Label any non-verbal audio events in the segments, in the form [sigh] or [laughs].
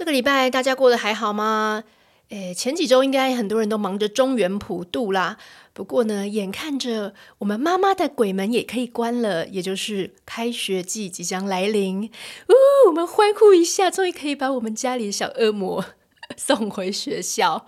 这个礼拜大家过得还好吗？诶，前几周应该很多人都忙着中元普渡啦。不过呢，眼看着我们妈妈的鬼门也可以关了，也就是开学季即将来临，呜，我们欢呼一下，终于可以把我们家里的小恶魔 [laughs] 送回学校。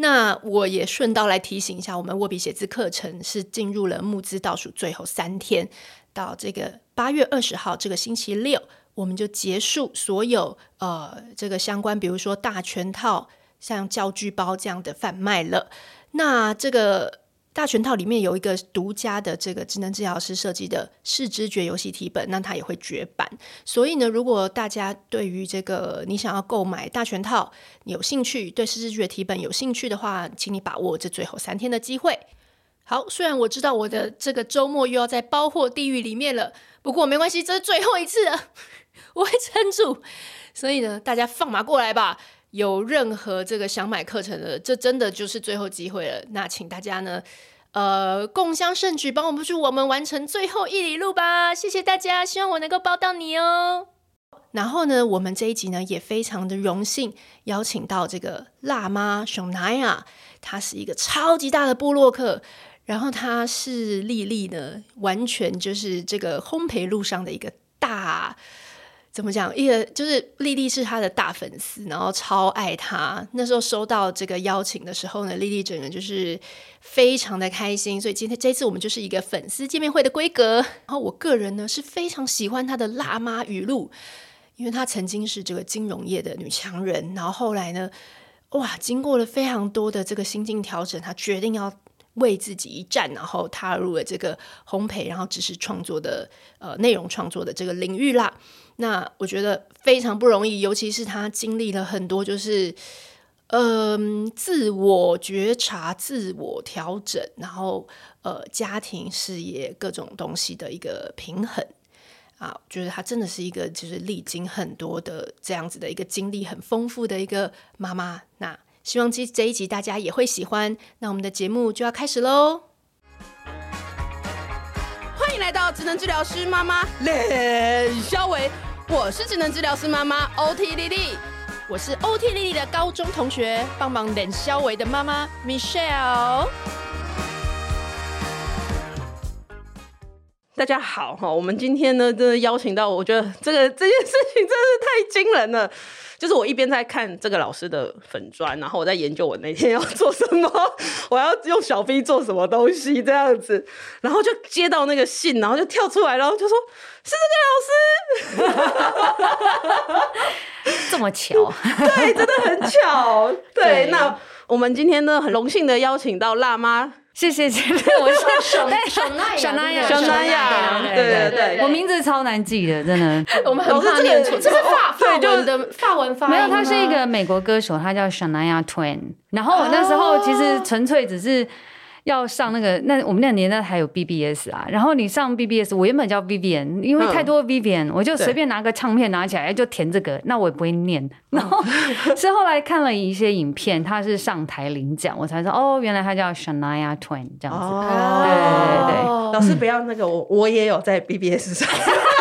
那我也顺道来提醒一下，我们握笔写字课程是进入了募资倒数最后三天，到这个八月二十号这个星期六，我们就结束所有呃这个相关，比如说大全套。像教具包这样的贩卖了，那这个大全套里面有一个独家的这个智能治疗师设计的视知觉游戏题本，那它也会绝版。所以呢，如果大家对于这个你想要购买大全套有兴趣，对视知觉题本有兴趣的话，请你把握这最后三天的机会。好，虽然我知道我的这个周末又要在包货地狱里面了，不过没关系，这是最后一次了，我会撑住。所以呢，大家放马过来吧。有任何这个想买课程的，这真的就是最后机会了。那请大家呢，呃，共襄盛举，帮我们助我们完成最后一里路吧。谢谢大家，希望我能够帮到你哦。然后呢，我们这一集呢也非常的荣幸邀请到这个辣妈熊奈亚，她是一个超级大的部落客，然后她是丽丽呢，完全就是这个烘焙路上的一个大。怎么讲？一个就是丽丽是他的大粉丝，然后超爱他。那时候收到这个邀请的时候呢，丽丽整个人就是非常的开心。所以今天这次我们就是一个粉丝见面会的规格。然后我个人呢是非常喜欢她的辣妈语录，因为她曾经是这个金融业的女强人，然后后来呢，哇，经过了非常多的这个心境调整，她决定要为自己一战，然后踏入了这个烘焙，然后知识创作的呃内容创作的这个领域啦。那我觉得非常不容易，尤其是他经历了很多，就是嗯、呃，自我觉察、自我调整，然后呃，家庭、事业各种东西的一个平衡啊。觉得他真的是一个就是历经很多的这样子的一个经历很丰富的一个妈妈。那希望这这一集大家也会喜欢。那我们的节目就要开始喽。欢迎来到职能治疗师妈妈练肖维。我是职能治疗师妈妈 OT 丽丽，我是 OT 丽丽的高中同学，帮忙练肖维的妈妈 Michelle。大家好哈，我们今天呢，真的邀请到，我觉得这个这件事情真是太惊人了。就是我一边在看这个老师的粉砖，然后我在研究我那天要做什么，[laughs] 我要用小 B 做什么东西这样子，然后就接到那个信，然后就跳出来，然后就说是这个老师，[laughs] 这么巧，[laughs] 对，真的很巧，对，对。那我们今天呢，很荣幸的邀请到辣妈。谢谢姐妹，[laughs] 我是沈沈奈雅，沈奈亚，熊奈亚，对对对，我名字超难记的，真的。[laughs] 我们很怕念错，这是法法文的法文发音。没有，他是一个美国歌手，他叫 Shania Twain。然后我那时候其实纯粹只是。要上那个，那我们那年代还有 BBS 啊，然后你上 BBS，我原本叫 Vivian，因为太多 Vivian，、嗯、我就随便拿个唱片拿起来就填这个，那我也不会念。然后 [laughs] 是后来看了一些影片，他是上台领奖，我才知道哦，原来他叫 Shania Twain 这样子。哦、对对对，老师不要那个，我我也有在 BBS 上。[laughs]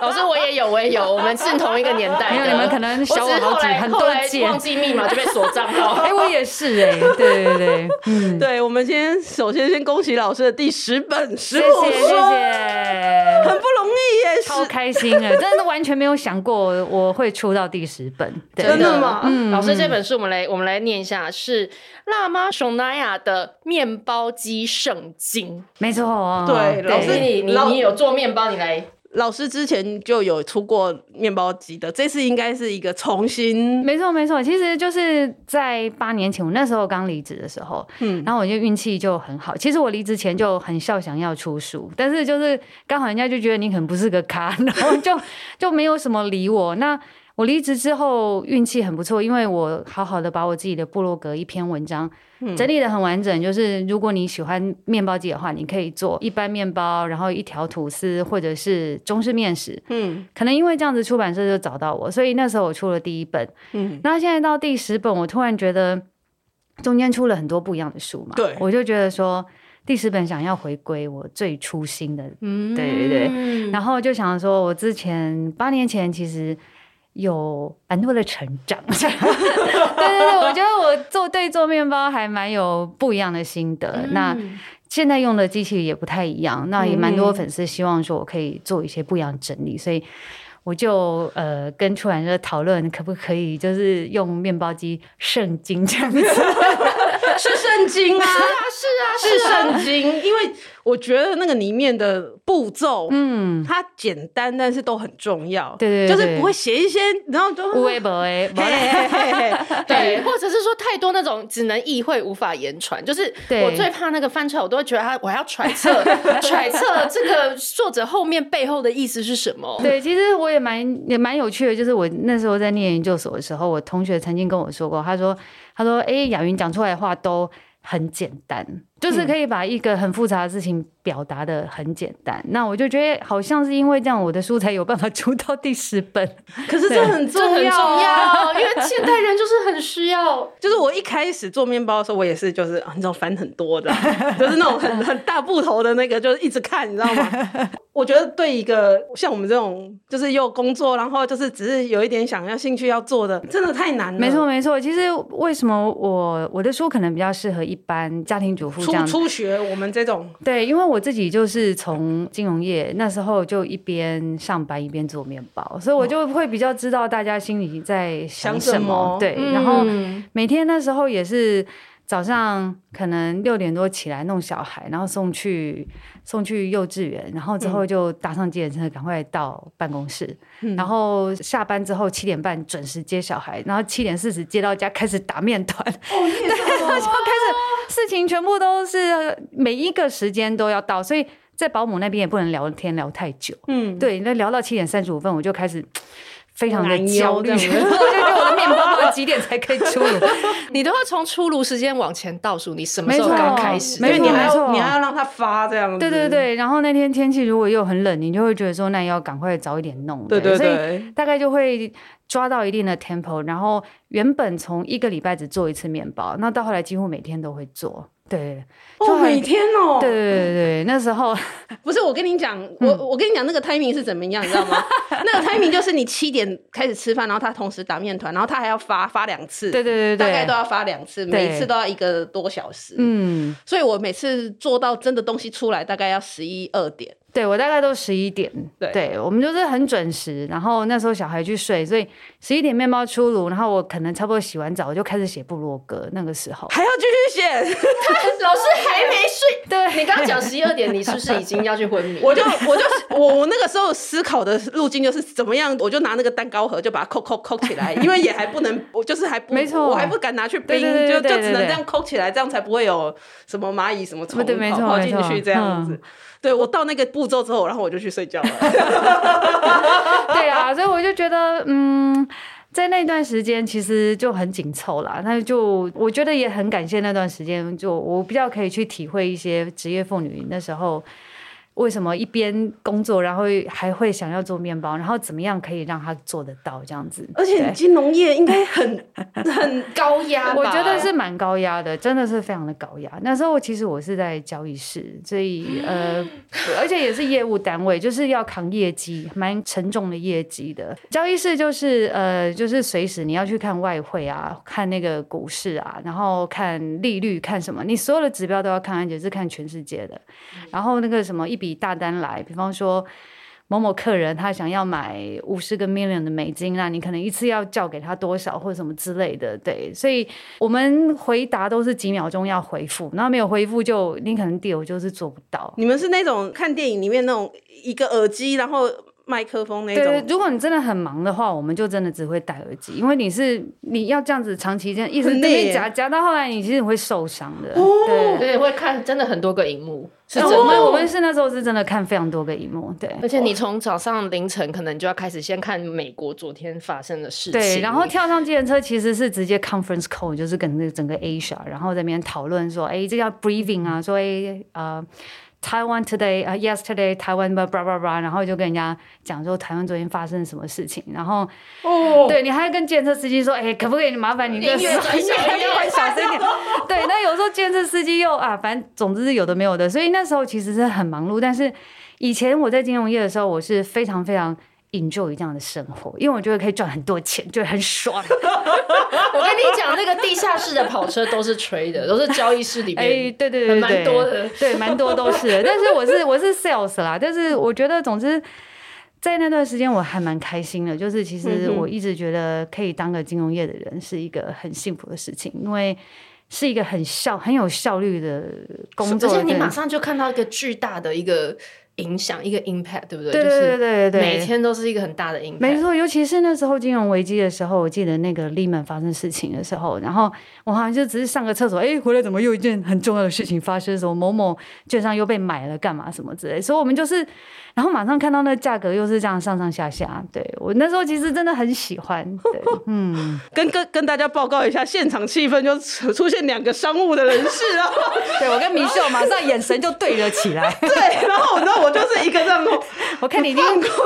老师，我也有，我也有，我们是同一个年代你们可能小我好几很多届，忘记密码就被锁账号。[laughs] 哎、欸，我也是哎、欸，对对对，嗯，[laughs] 对，我们先首先先恭喜老师的第十本书，谢谢谢谢，很不容易耶，超开心的，[laughs] 真的完全没有想过我会出到第十本，真的吗？嗯，老师这本书我们来我们来念一下，是辣妈熊奈亚的面包机圣经，没错，对，老师你你你有做面包，你来。老师之前就有出过面包机的，这次应该是一个重新。没错没错，其实就是在八年前，我那时候刚离职的时候，嗯，然后我就运气就很好。其实我离职前就很笑，想要出书，但是就是刚好人家就觉得你可能不是个咖，然后就 [laughs] 就没有什么理我。那我离职之后运气很不错，因为我好好的把我自己的部落格一篇文章。整理的很完整，就是如果你喜欢面包机的话，你可以做一般面包，然后一条吐司，或者是中式面食。嗯，可能因为这样子，出版社就找到我，所以那时候我出了第一本。嗯，那现在到第十本，我突然觉得中间出了很多不一样的书嘛。对，我就觉得说第十本想要回归我最初心的。嗯，对对对。然后就想说，我之前八年前其实。有蛮多的成长。[laughs] 对对对，我觉得我做对做面包还蛮有不一样的心得。嗯、那现在用的机器也不太一样，那也蛮多粉丝希望说我可以做一些不一样的整理，所以。我就呃跟出版社讨论，可不可以就是用面包机圣经这样子，[laughs] 是圣经啊，是啊，是啊，是圣经，因为。我觉得那个里面的步骤，嗯，它简单，但是都很重要。对对，就是不会写一些，然后就微博哎，对，或者是说太多那种只能意会无法言传。就是我最怕那个翻出来，我都会觉得他，我还要揣测 [laughs] 揣测这个作者后面背后的意思是什么。对，其实我也蛮也蛮有趣的，就是我那时候在念研究所的时候，我同学曾经跟我说过，他说他说哎，雅云讲出来的话都很简单。就是可以把一个很复杂的事情表达的很简单，嗯、那我就觉得好像是因为这样，我的书才有办法出到第十本。[laughs] 可是这很重要，很重要，因为现代人就是很需要。[laughs] 就是我一开始做面包的时候，我也是就是啊，你知道翻很多的，就是那种很很大部头的那个，就是一直看，你知道吗？[laughs] 我觉得对一个像我们这种，就是又工作，然后就是只是有一点想要兴趣要做的，真的太难了。没错没错，其实为什么我我的书可能比较适合一般家庭主妇？初初学我们这种。对，因为我自己就是从金融业那时候就一边上班一边做面包，所以我就会比较知道大家心里在想什么。什么？对，嗯、然后每天那时候也是早上可能六点多起来弄小孩，然后送去送去幼稚园，然后之后就搭上计程车赶快到办公室，嗯、然后下班之后七点半准时接小孩，然后七点四十接到家开始打面团，哦、[laughs] 对，然后就开始。事情全部都是每一个时间都要到，所以在保姆那边也不能聊天聊太久。嗯，对，那聊到七点三十五分，我就开始非常的焦虑，我就觉得我的面包到几点才可以出炉？[laughs] 你都要从出炉时间往前倒数，你什么时候刚开始？没错，你还要你还要让它发这样子。对对对，然后那天天气如果又很冷，你就会觉得说，那要赶快早一点弄。对对对，所以大概就会。抓到一定的 tempo，然后原本从一个礼拜只做一次面包，那到后来几乎每天都会做。对，哦，每天哦，对对对对，那时候 [laughs] 不是我跟你讲，我我跟你讲那个 timing 是怎么样，你知道吗？[laughs] 那个 timing 就是你七点开始吃饭，然后他同时打面团，然后他还要发发两次，对对对对，大概都要发两次，每一次都要一个多小时。嗯，所以我每次做到真的东西出来，大概要十一二点。对，我大概都十一点，对，对，我们就是很准时。然后那时候小孩去睡，所以十一点面包出炉，然后我可能差不多洗完澡我就开始写部落格。那个时候还要继续写，[laughs] 老师还没睡。[laughs] 对，你刚刚讲十一二点，你是不是已经要去昏迷？[laughs] 我就我就我我那个时候思考的路径就是怎么样，我就拿那个蛋糕盒就把它扣扣扣起来，因为也还不能，我就是还不没错，我还不敢拿去冰，就就只能这样扣起来，这样才不会有什么蚂蚁什么虫跑跑进去这样子。对，我到那个步骤之后，然后我就去睡觉了。[laughs] 对啊，所以我就觉得，嗯，在那段时间其实就很紧凑啦。那就我觉得也很感谢那段时间，就我比较可以去体会一些职业妇女那时候。为什么一边工作，然后还会想要做面包？然后怎么样可以让他做得到这样子？而且金融业应该很 [laughs] 很高压，我觉得是蛮高压的，真的是非常的高压。那时候其实我是在交易室，所以 [gasps] 呃，而且也是业务单位，就是要扛业绩，蛮沉重的业绩的。交易室就是呃，就是随时你要去看外汇啊，看那个股市啊，然后看利率，看什么，你所有的指标都要看，而且是看全世界的。然后那个什么一笔。大单来，比方说某某客人他想要买五十个 million 的美金，那你可能一次要叫给他多少或者什么之类的，对，所以我们回答都是几秒钟要回复，然后没有回复就你可能 deal 就是做不到。你们是那种看电影里面那种一个耳机，然后。麦克风那种。对，如果你真的很忙的话，我们就真的只会戴耳机，因为你是你要这样子长期这样一直被夹夹到后来，你其实会受伤的。哦、对，对，会看真的很多个荧幕，是真的。我们我们是那时候是真的看非常多个荧幕，对。而且你从早上凌晨可能就要开始先看美国昨天发生的事情，对，然后跳上计程车其实是直接 conference call，就是跟那整个 Asia，然后在那边讨论说，哎，这叫 briefing 啊，说哎呃。Taiwan today，啊、uh,，yesterday，台湾吧，叭叭叭，然后就跟人家讲说台湾昨天发生什么事情，然后，哦，对，你还要跟计程车司机说，哎、欸，可不可以麻烦你跟音乐转小声一点？对，那有时候计程车司机又啊，反正总之是有的没有的，所以那时候其实是很忙碌。但是以前我在金融业的时候，我是非常非常 enjoy 这样的生活，因为我觉得可以赚很多钱，就很爽。[laughs] 我跟你讲，那个地下室的跑车都是吹的，[laughs] 都是交易室里面。哎、欸，对对对对，蛮多的，对，蛮多都是。[laughs] 但是我是我是 sales 啦，但是我觉得，总之在那段时间我还蛮开心的。就是其实我一直觉得可以当个金融业的人是一个很幸福的事情，因为是一个很效很有效率的工作，而且你马上就看到一个巨大的一个。影响一个 impact，对不对？对对对对对，每天都是一个很大的 impact。没错，尤其是那时候金融危机的时候，我记得那个 Lehman 发生事情的时候，然后我好像就只是上个厕所，哎，回来怎么又一件很重要的事情发生？什么某某券商又被买了，干嘛什么之类？所以我们就是。然后马上看到那价格又是这样上上下下，对，我那时候其实真的很喜欢，对，[laughs] 嗯，跟跟跟大家报告一下，现场气氛就出现两个商务的人士啊，[laughs] 对，我跟米秀马上眼神就对了起来，对，然后我知道我就是一个这样，我看你已经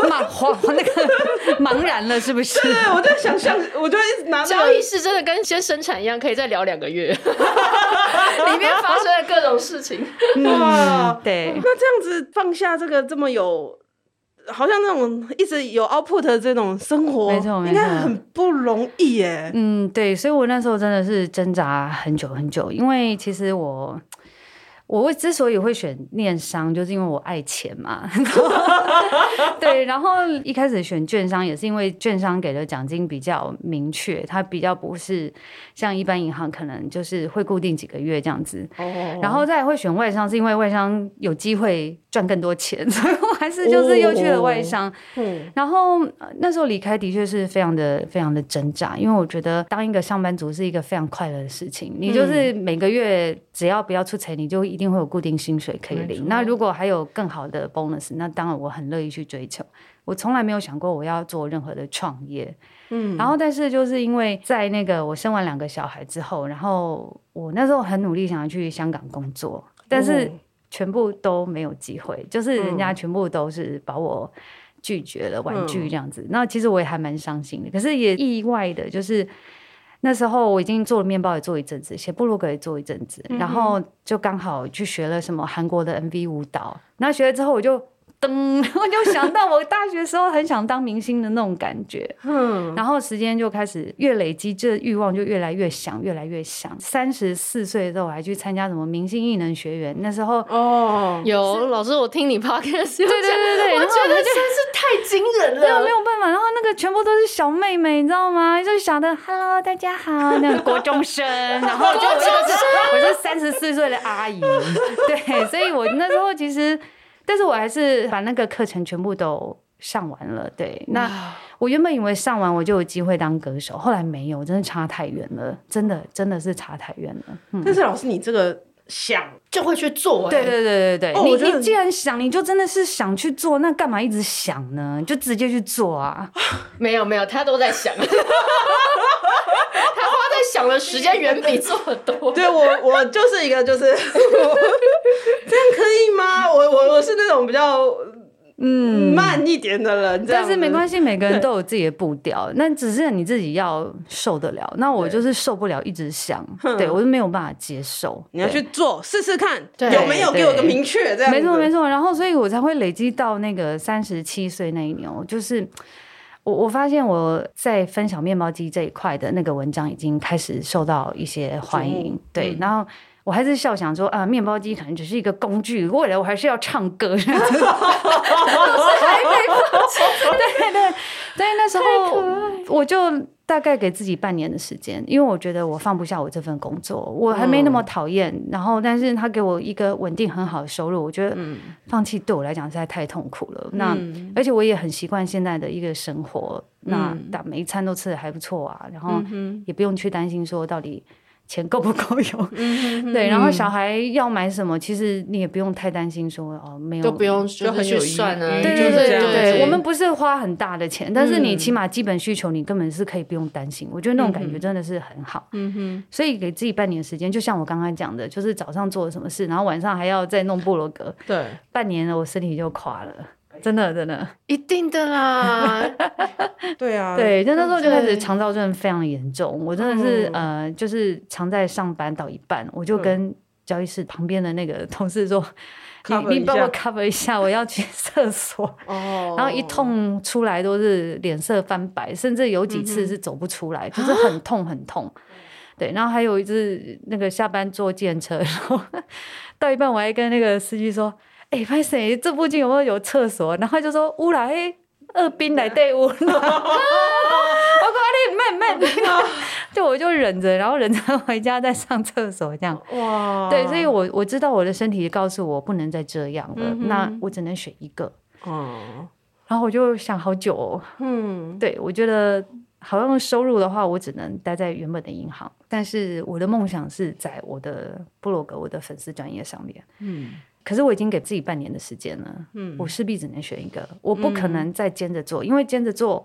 茫慌那个茫然了，是不是？对，我在想象，我就一直拿交易室真的跟先生产一样，可以再聊两个月，[laughs] 里面发生了各种事情，哇，对，那这样子放下这个这么有。好像那种一直有 output 的这种生活，没错，应该很不容易耶。嗯，对，所以我那时候真的是挣扎很久很久，因为其实我。我之所以会选念商，就是因为我爱钱嘛。[laughs] 对，然后一开始选券商也是因为券商给的奖金比较明确，它比较不是像一般银行可能就是会固定几个月这样子。然后再会选外商，是因为外商有机会赚更多钱，[laughs] 所以我还是就是又去了外商。然后那时候离开的确是非常的非常的挣扎，因为我觉得当一个上班族是一个非常快乐的事情，你就是每个月只要不要出差，你就一定会有固定薪水可以领。那如果还有更好的 bonus，那当然我很乐意去追求。我从来没有想过我要做任何的创业。嗯，然后但是就是因为在那个我生完两个小孩之后，然后我那时候很努力想要去香港工作，但是全部都没有机会，就是人家全部都是把我拒绝了，婉拒这样子。那其实我也还蛮伤心的，可是也意外的就是。那时候我已经做了面包也做一阵子，写布鲁格也做一阵子，然后就刚好去学了什么韩国的 MV 舞蹈，那学了之后我就。噔，我就想到我大学时候很想当明星的那种感觉，[laughs] 嗯，然后时间就开始越累积，这欲望就越来越想，越来越想。三十四岁的时候，我还去参加什么明星艺能学院，那时候哦，有老师，我听你 podcast，对对对对，我觉得真是太惊人了，没有没有办法。然后那个全部都是小妹妹，你知道吗？就想的 Hello，大家好，那个国中生，然后就我是我是三十四岁的阿姨，对，所以我那时候其实。但是我还是把那个课程全部都上完了。对，那我原本以为上完我就有机会当歌手，后来没有，真的差太远了，真的真的是差太远了。嗯、但是老师，你这个想就会去做、欸，对对对对对。哦、你你既然想，你就真的是想去做，那干嘛一直想呢？就直接去做啊！[laughs] 没有没有，他都在想。[laughs] 想的时间远比做的多。[laughs] 对我，我就是一个，就是 [laughs] 这样可以吗？我我我是那种比较嗯慢一点的人，但是没关系，每个人都有自己的步调，那只是你自己要受得了。那我就是受不了，一直想，对我就没有办法接受。你要去做试试看，有没有给我个明确？这样没错没错。然后，所以我才会累积到那个三十七岁那一年，我就是。我我发现我在分享面包机这一块的那个文章已经开始受到一些欢迎，嗯、对，然后我还是笑想说啊，面包机可能只是一个工具，未来我还是要唱歌，[laughs] 是还没放弃，[laughs] 对对对，那时候我就。大概给自己半年的时间，因为我觉得我放不下我这份工作，我还没那么讨厌。嗯、然后，但是他给我一个稳定很好的收入，我觉得放弃对我来讲实在太痛苦了。嗯、那而且我也很习惯现在的一个生活，嗯、那打每一餐都吃的还不错啊，然后也不用去担心说到底。钱够不够用？嗯、[laughs] 对，然后小孩要买什么，其实你也不用太担心说，哦，没有都不用就很去算啊。对对对对，我们不是花很大的钱，但是你起码基本需求你根本是可以不用担心。我觉得那种感觉真的是很好。嗯哼，所以给自己半年时间，就像我刚刚讲的，就是早上做了什么事，然后晚上还要再弄部落格。对，半年了，我身体就垮了。真的，真的，一定的啦。[laughs] 对啊，对，就那时候就开始肠燥症非常严重，我真的是、嗯、呃，就是常在上班到一半，我就跟交易室旁边的那个同事说：“ [laughs] Cover 你你帮我 cover 一下，[laughs] 我要去厕所。”哦，然后一痛出来都是脸色翻白，甚至有几次是走不出来，嗯、就是很痛很痛。[gasps] 对，然后还有一次那个下班坐电车，然后到一半我还跟那个司机说：“哎、欸，歹势，这附近有没有有厕所？”然后他就说：“乌来。”二兵来对我，[laughs] 我说你慢慢，就 [laughs] 我就忍着，然后忍着回家再上厕所这样。哇，对，所以我我知道我的身体告诉我不能再这样了，嗯、那我只能选一个。哦，然后我就想好久、哦，嗯，对，我觉得好像收入的话，我只能待在原本的银行，但是我的梦想是在我的部落格、我的粉丝专业上面，嗯。可是我已经给自己半年的时间了，嗯，我势必只能选一个，我不可能再兼着做，嗯、因为兼着做，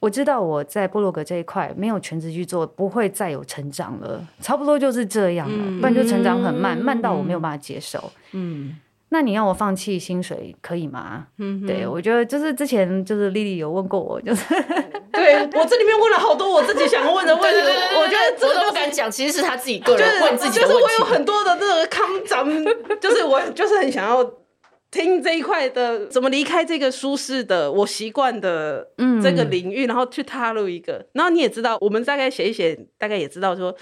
我知道我在部落格这一块没有全职去做，不会再有成长了，差不多就是这样了，嗯、不然就成长很慢，慢到我没有办法接受，嗯。那你要我放弃薪水可以吗？嗯，对，我觉得就是之前就是丽丽有问过我，[laughs] 就是对我这里面问了好多我自己想问的 [laughs] 问题，我觉得、就是、我都不敢讲，其实是他自己个人问自己的问题。就是我有很多的这个康长，就是我就是很想要听这一块的怎么离开这个舒适的我习惯的这个领域，嗯、然后去踏入一个。然后你也知道，我们大概写一写，大概也知道说，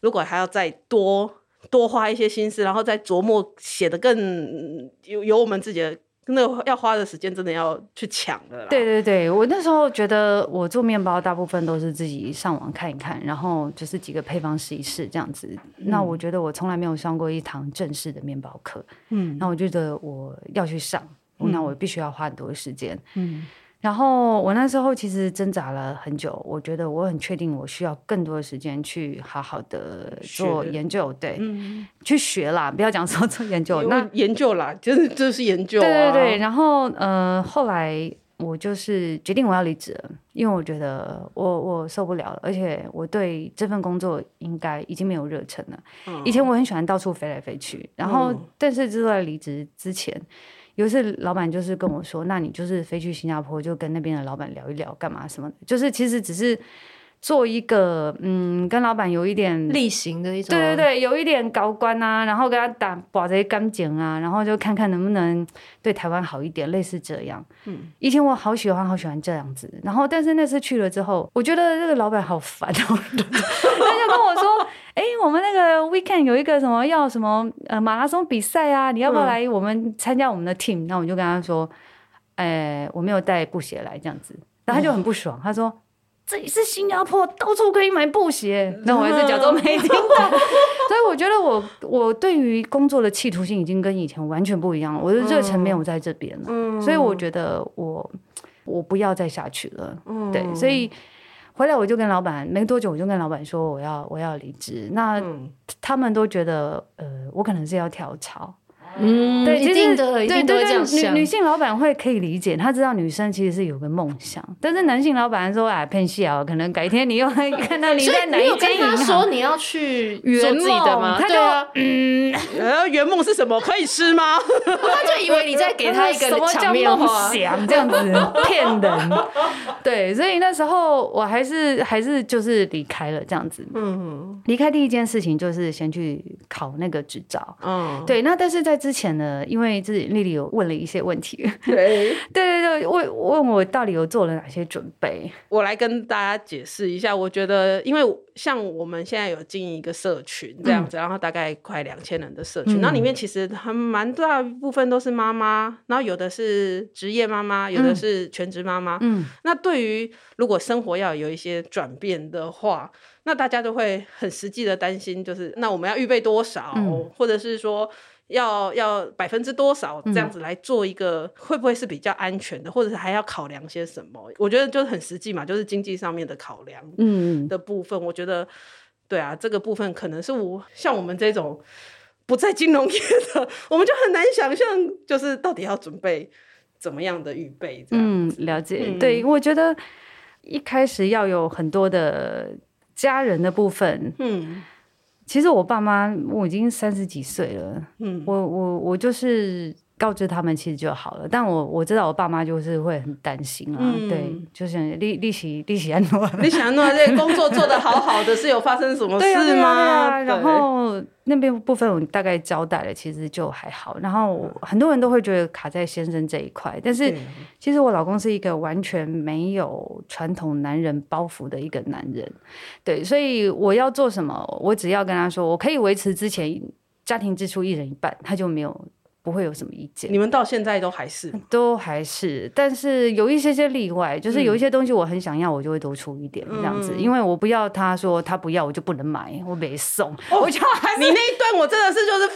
如果还要再多。多花一些心思，然后再琢磨写的更有有我们自己的那个要花的时间，真的要去抢的啦。对对对，我那时候觉得我做面包大部分都是自己上网看一看，然后就是几个配方试一试这样子。嗯、那我觉得我从来没有上过一堂正式的面包课，嗯，那我觉得我要去上，嗯、那我必须要花很多的时间，嗯。然后我那时候其实挣扎了很久，我觉得我很确定我需要更多的时间去好好的做研究，学对，嗯、去学啦，不要讲说做研究，那研究啦，就是就是研究、啊，对对对。然后呃，后来我就是决定我要离职了，因为我觉得我我受不了了，而且我对这份工作应该已经没有热忱了。嗯、以前我很喜欢到处飞来飞去，然后、嗯、但是就在离职之前。有一次，老板就是跟我说：“那你就是飞去新加坡，就跟那边的老板聊一聊，干嘛什么的？就是其实只是。”做一个嗯，跟老板有一点例行的一种，对对对，有一点高官啊，然后跟他打把这些干净啊，然后就看看能不能对台湾好一点，类似这样。嗯，以前我好喜欢好喜欢这样子，然后但是那次去了之后，我觉得这个老板好烦哦，[laughs] 他就跟我说：“哎、欸，我们那个 weekend 有一个什么要什么呃马拉松比赛啊，你要不要来我们参加我们的 team？” 那、嗯、我就跟他说：“哎、欸，我没有带布鞋来这样子。”然后他就很不爽，他说。这里是新加坡，到处可以买布鞋。[laughs] 那我还是假装没听到。[laughs] 所以我觉得我我对于工作的企图心已经跟以前完全不一样了。我的热忱没有在这边了，嗯、所以我觉得我我不要再下去了。嗯、对，所以回来我就跟老板没多久，我就跟老板说我要我要离职。那他们都觉得呃，我可能是要跳槽。嗯，对，一定的，一定都会这样想。女女性老板会可以理解，她知道女生其实是有个梦想，但是男性老板说啊，骗笑，可能改天你又会看到你在 [laughs] 哪一间银行说你要去圆自己的吗？他就嗯，[laughs] 呃，圆梦是什么？可以吃吗？他就以为你在给他一个 [laughs] 什么叫梦想这样子骗人。对，所以那时候我还是还是就是离开了这样子。嗯，离开第一件事情就是先去考那个执照。嗯，对，那但是在。之前呢，因为自己丽丽有问了一些问题，对对对对，问问我到底有做了哪些准备，我来跟大家解释一下。我觉得，因为像我们现在有经营一个社群这样子，嗯、然后大概快两千人的社群，那、嗯、里面其实还蛮大部分都是妈妈，然后有的是职业妈妈，有的是全职妈妈。嗯，那对于如果生活要有一些转变的话，那大家都会很实际的担心，就是那我们要预备多少，嗯、或者是说。要要百分之多少这样子来做一个，会不会是比较安全的，或者是还要考量些什么？我觉得就是很实际嘛，就是经济上面的考量，嗯的部分。我觉得，对啊，这个部分可能是我像我们这种不在金融业的，我们就很难想象，就是到底要准备怎么样的预备。嗯，了解。嗯、对，我觉得一开始要有很多的家人的部分，嗯。其实我爸妈我已经三十几岁了，嗯，我我我就是告知他们其实就好了，但我我知道我爸妈就是会很担心啊，嗯、对，就是利利息利息安诺，[laughs] 利息安诺这工作做得好好的，是有发生什么事吗？然后那边部分我大概交代了，其实就还好。然后很多人都会觉得卡在先生这一块，但是其实我老公是一个完全没有传统男人包袱的一个男人，对，所以我要做什么，我只要跟他说，我可以维持之前家庭支出一人一半，他就没有。不会有什么意见。你们到现在都还是，都还是，但是有一些些例外，就是有一些东西我很想要，我就会多出一点这样子，嗯、因为我不要他说他不要，我就不能买，我没送。哦、我就还你那一段我真的是就是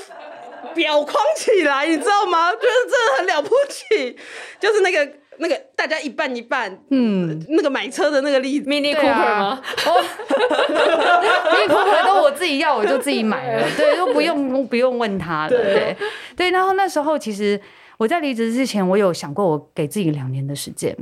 表框起来，你知道吗？就是真的很了不起，就是那个。那个大家一半一半，嗯，那个买车的那个例子，Mini Cooper 吗？[laughs] Mini Cooper 都我自己要，我就自己买了，对，都不用不用问他了，对对。然后那时候其实我在离职之前，我有想过，我给自己两年的时间，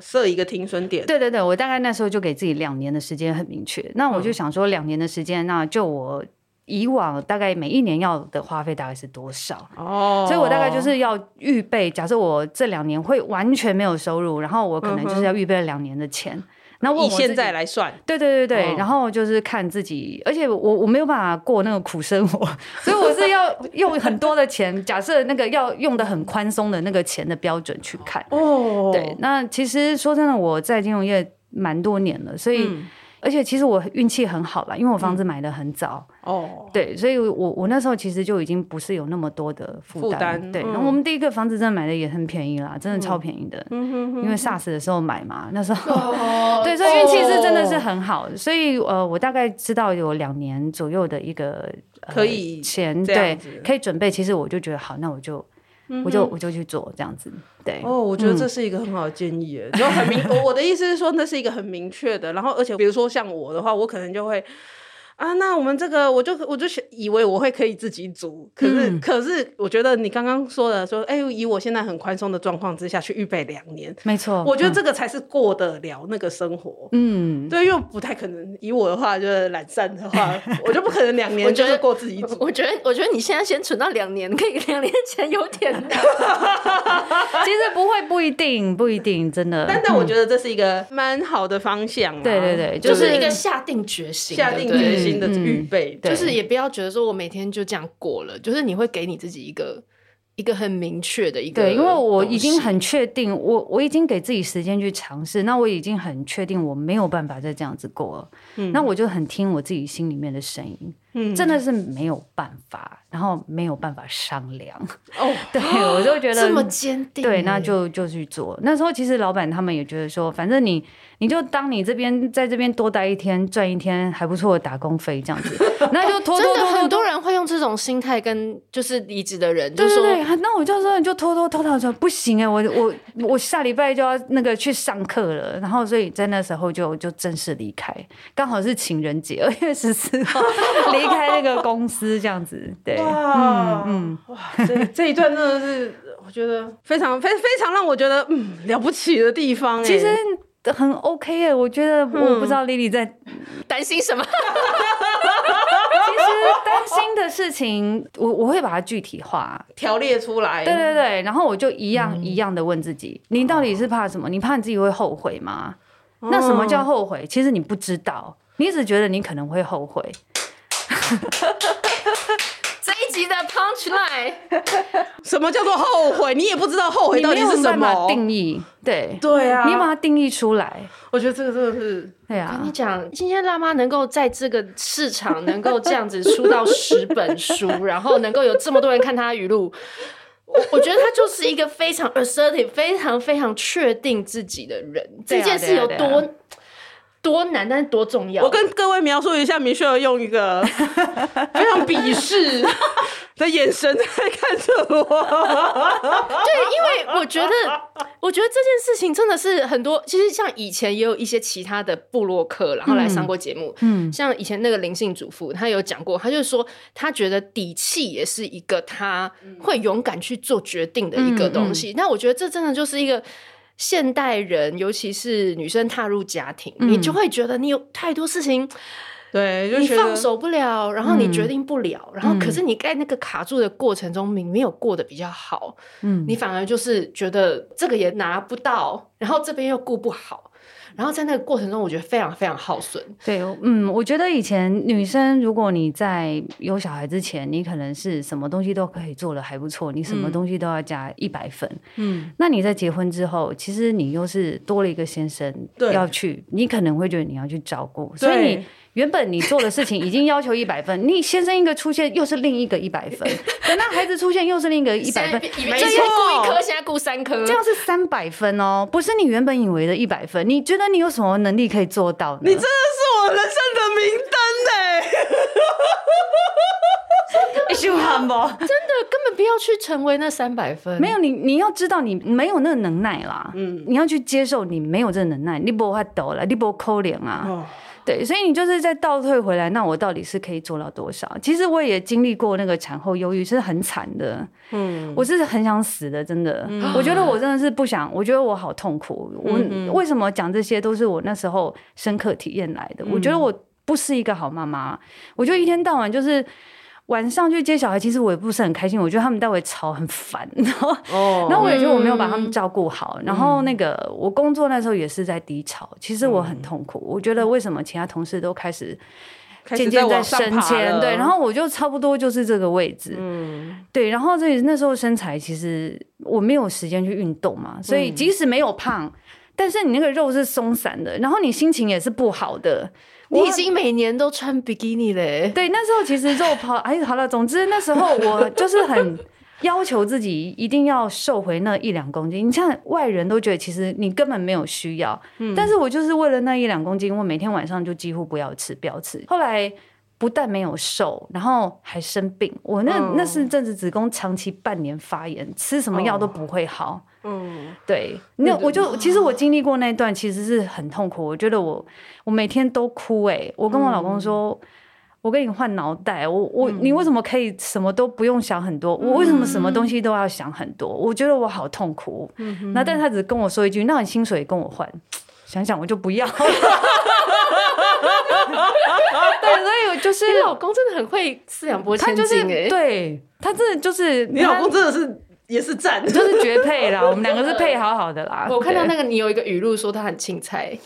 设一个停损点。对对对，我大概那时候就给自己两年的时间，很明确。那我就想说，两年的时间，那就我。以往大概每一年要的花费大概是多少？哦，oh. 所以我大概就是要预备。假设我这两年会完全没有收入，然后我可能就是要预备两年的钱。那、uh. 以现在来算，对对对对。Oh. 然后就是看自己，而且我我没有办法过那个苦生活，所以我是要用很多的钱。假设那个要用的很宽松的那个钱的标准去看。哦，oh. 对。那其实说真的，我在金融业蛮多年了，所以。嗯而且其实我运气很好啦，因为我房子买的很早，嗯、哦，对，所以我我那时候其实就已经不是有那么多的负担，负担对。那、嗯、我们第一个房子真的买的也很便宜啦，真的超便宜的，嗯、因为 SARS 的时候买嘛，那时候，哦、对，所以运气是真的是很好。所以呃，我大概知道有两年左右的一个、呃、可以钱，对，可以准备。其实我就觉得好，那我就。我就我就去做这样子，对。哦，我觉得这是一个很好的建议，就很明。我的意思是说，那是一个很明确的。然后，而且比如说像我的话，我可能就会。啊，那我们这个，我就我就以为我会可以自己组，可是、嗯、可是，我觉得你刚刚说的说，哎，以我现在很宽松的状况之下去预备两年，没错，我觉得这个才是过得了那个生活。嗯，对，因为不太可能，以我的话就是懒散的话，[laughs] 我就不可能两年就是过自己组。我觉得，我觉得你现在先存到两年，可以两年前有点难。[laughs] 其实不会，不一定，不一定，真的。但但我觉得这是一个蛮好的方向、啊。对对对，就是一个下定决心，下定决心。新的预备，就是也不要觉得说我每天就这样过了，就是你会给你自己一个一个很明确的一个，对，因为我已经很确定，我我已经给自己时间去尝试，那我已经很确定我没有办法再这样子过了，嗯，那我就很听我自己心里面的声音。真的是没有办法，然后没有办法商量。哦，[laughs] 对，我就觉得这么坚定。对，那就就去做。那时候其实老板他们也觉得说，反正你你就当你这边在这边多待一天，赚一天还不错的打工费这样子，那就 [laughs] 拖拖很多人会用这种心态跟就是离职的人，对对对。那我就说你就拖拖拖拖说不行哎，我我我下礼拜就要那个去上课了，然后所以在那时候就就正式离开，刚好是情人节二月十四号 [laughs] 离。开那个公司这样子，对，哇，嗯，哇，这这一段真的是我觉得非常非非常让我觉得嗯了不起的地方。其实很 OK 哎，我觉得我不知道 Lily 在担心什么。[laughs] 担心的事情，我我会把它具体化，条列出来。对对对，然后我就一样一样的问自己：你到底是怕什么？你怕你自己会后悔吗？那什么叫后悔？其实你不知道，你只觉得你可能会后悔。的 punch line，[laughs] 什么叫做后悔？你也不知道后悔到底是什么定义？对对啊，你把它定义出来，我觉得这个真的是对啊。跟你讲，今天辣妈能够在这个市场能够这样子出到十本书，然后能够有这么多人看他语录，我我觉得他就是一个非常 assertive、非常非常确定自己的人。这件事有多？多难，但是多重要。我跟各位描述一下，Michelle 用一个 [laughs] 非常鄙视 [laughs] 的眼神在看着我。[laughs] 对，因为我觉得，我觉得这件事情真的是很多。其实像以前也有一些其他的部落客，然后来上过节目。嗯，像以前那个灵性主妇，他有讲过，他就说他觉得底气也是一个他会勇敢去做决定的一个东西。那、嗯嗯、我觉得这真的就是一个。现代人，尤其是女生踏入家庭，嗯、你就会觉得你有太多事情对，就你放手不了，然后你决定不了，嗯、然后可是你在那个卡住的过程中，你没有过得比较好，嗯，你反而就是觉得这个也拿不到，然后这边又顾不好。然后在那个过程中，我觉得非常非常耗损。对，嗯，我觉得以前女生，如果你在有小孩之前，你可能是什么东西都可以做的还不错，你什么东西都要加一百分。嗯，那你在结婚之后，其实你又是多了一个先生要去，你可能会觉得你要去照顾，所以你。原本你做的事情已经要求一百分，你先生一个出现又是另一个一百分，[laughs] 等到孩子出现又是另一个一百分，以为这要顾一颗，现在顾三科，这样是三百分哦，不是你原本以为的一百分。你觉得你有什么能力可以做到呢？你真的是我人生的明灯哎！真的根本不要去成为那三百分。没有你，你要知道你没有那个能耐啦。嗯，你要去接受你没有这个能耐，你不会抖了，你不抠脸啊。哦对，所以你就是在倒退回来，那我到底是可以做到多少？其实我也经历过那个产后忧郁，是很惨的。嗯，我是很想死的，真的。嗯、我觉得我真的是不想，我觉得我好痛苦。嗯、我为什么讲这些都是我那时候深刻体验来的？嗯、我觉得我不是一个好妈妈，我就一天到晚就是。晚上去接小孩，其实我也不是很开心。我觉得他们待会吵很烦，[laughs] 然后，oh, 然后我也觉得我没有把他们照顾好。嗯、然后那个我工作那时候也是在低潮，其实我很痛苦。嗯、我觉得为什么其他同事都开始渐渐在升迁，对，然后我就差不多就是这个位置，嗯，对。然后这那时候身材其实我没有时间去运动嘛，所以即使没有胖，嗯、但是你那个肉是松散的，然后你心情也是不好的。你已经每年都穿比基尼嘞？对，那时候其实肉跑哎，好了，总之那时候我就是很要求自己一定要瘦回那一两公斤。你像外人都觉得其实你根本没有需要，嗯，但是我就是为了那一两公斤，我每天晚上就几乎不要吃，不要吃。后来不但没有瘦，然后还生病。我那、嗯、那是阵子子宫长期半年发炎，吃什么药都不会好。嗯，对，那我就其实我经历过那段，其实是很痛苦。我觉得我我每天都哭哎、欸，我跟我老公说，嗯、我跟你换脑袋，我我、嗯、你为什么可以什么都不用想很多？我为什么什么东西都要想很多？我觉得我好痛苦。嗯，那但是他只跟我说一句，那你薪水跟我换，[laughs] 想想我就不要。[laughs] 对，所以我就是你老公真的很会四两拨千斤哎、欸，对他真的就是你老公真的是。也是赞，就是绝配啦。我们两个是配好好的啦。[laughs] 我看到那个你有一个语录说他很青菜。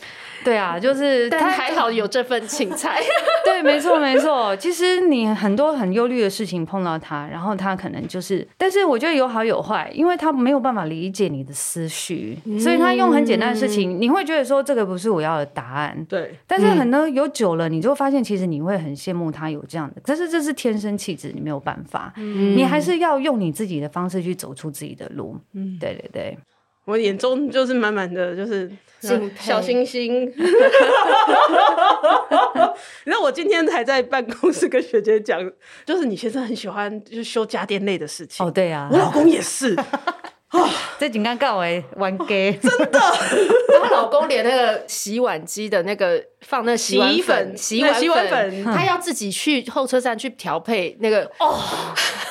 [laughs] 对啊，就是他还好有这份情菜。[laughs] 对，没错没错。其实你很多很忧虑的事情碰到他，然后他可能就是，但是我觉得有好有坏，因为他没有办法理解你的思绪，嗯、所以他用很简单的事情，你会觉得说这个不是我要的答案。对，但是很多有久了，你就发现其实你会很羡慕他有这样的，但是这是天生气质，你没有办法，嗯、你还是要用你自己的方式去走出自己的路。嗯，对对对。我眼中就是满满的就是小星星。你知道我今天还在办公室跟学姐讲，就是你先生很喜欢就是修家电类的事情。哦，对呀，我老公也是。啊，[laughs] 这紧张告哎玩 gay，真的。[laughs] [laughs] 她老公连那个洗碗机的那个放那洗衣粉、洗碗粉，他要自己去候车站去调配那个哦。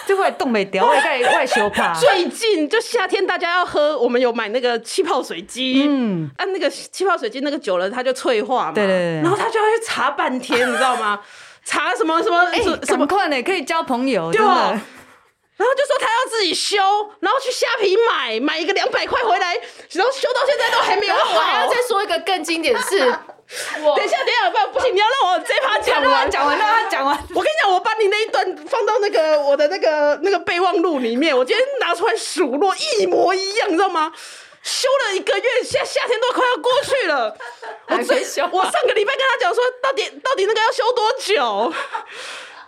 就会冻没掉，外盖外修怕。最近就夏天，大家要喝，我们有买那个气泡水机。嗯，按、啊、那个气泡水机，那个久了它就脆化嘛。对对对。然后他就要去查半天，你知道吗？[laughs] 查什么什么？哎、欸，什么快呢？可以交朋友，对。然后就说他要自己修，然后去虾皮买，买一个两百块回来，然后修到现在都还没有 [laughs] 好。我还要再说一个更经典的是。我等一下，等一下，不不行，你要让我这一趴讲完，讲完，让他讲完。我跟你讲，我把你那一段放到那个我的那个那个备忘录里面，我今天拿出来数落，一模一样，你知道吗？修了一个月，夏夏天都快要过去了。我最 [laughs] 我上个礼拜跟他讲说，到底到底那个要修多久？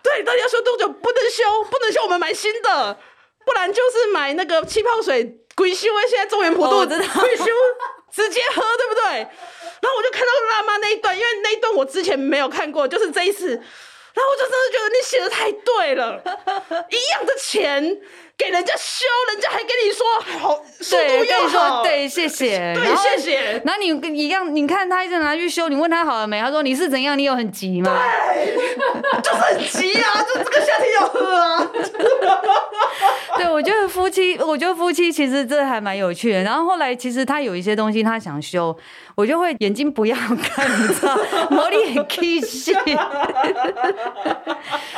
对，到底要修多久？不能修，不能修，我们买新的，不然就是买那个气泡水，鬼修啊！现在中原普渡，鬼修直接喝，对不对？然后我就看到辣妈那一段，因为那一段我之前没有看过，就是这一次，然后我就真的觉得你写的太对了，[laughs] 一样的钱。给人家修，人家还跟你说好，速度又好，对，谢谢，对，谢谢。然后你一样，你看他一直拿去修，你问他好了没？他说你是怎样？你有很急吗？对，就是很急啊，[laughs] 就这个夏天要喝啊。[laughs] 对，我觉得夫妻，我觉得夫妻其实这还蛮有趣的。然后后来其实他有一些东西他想修，我就会眼睛不要看，你知道，魔力很 kiss。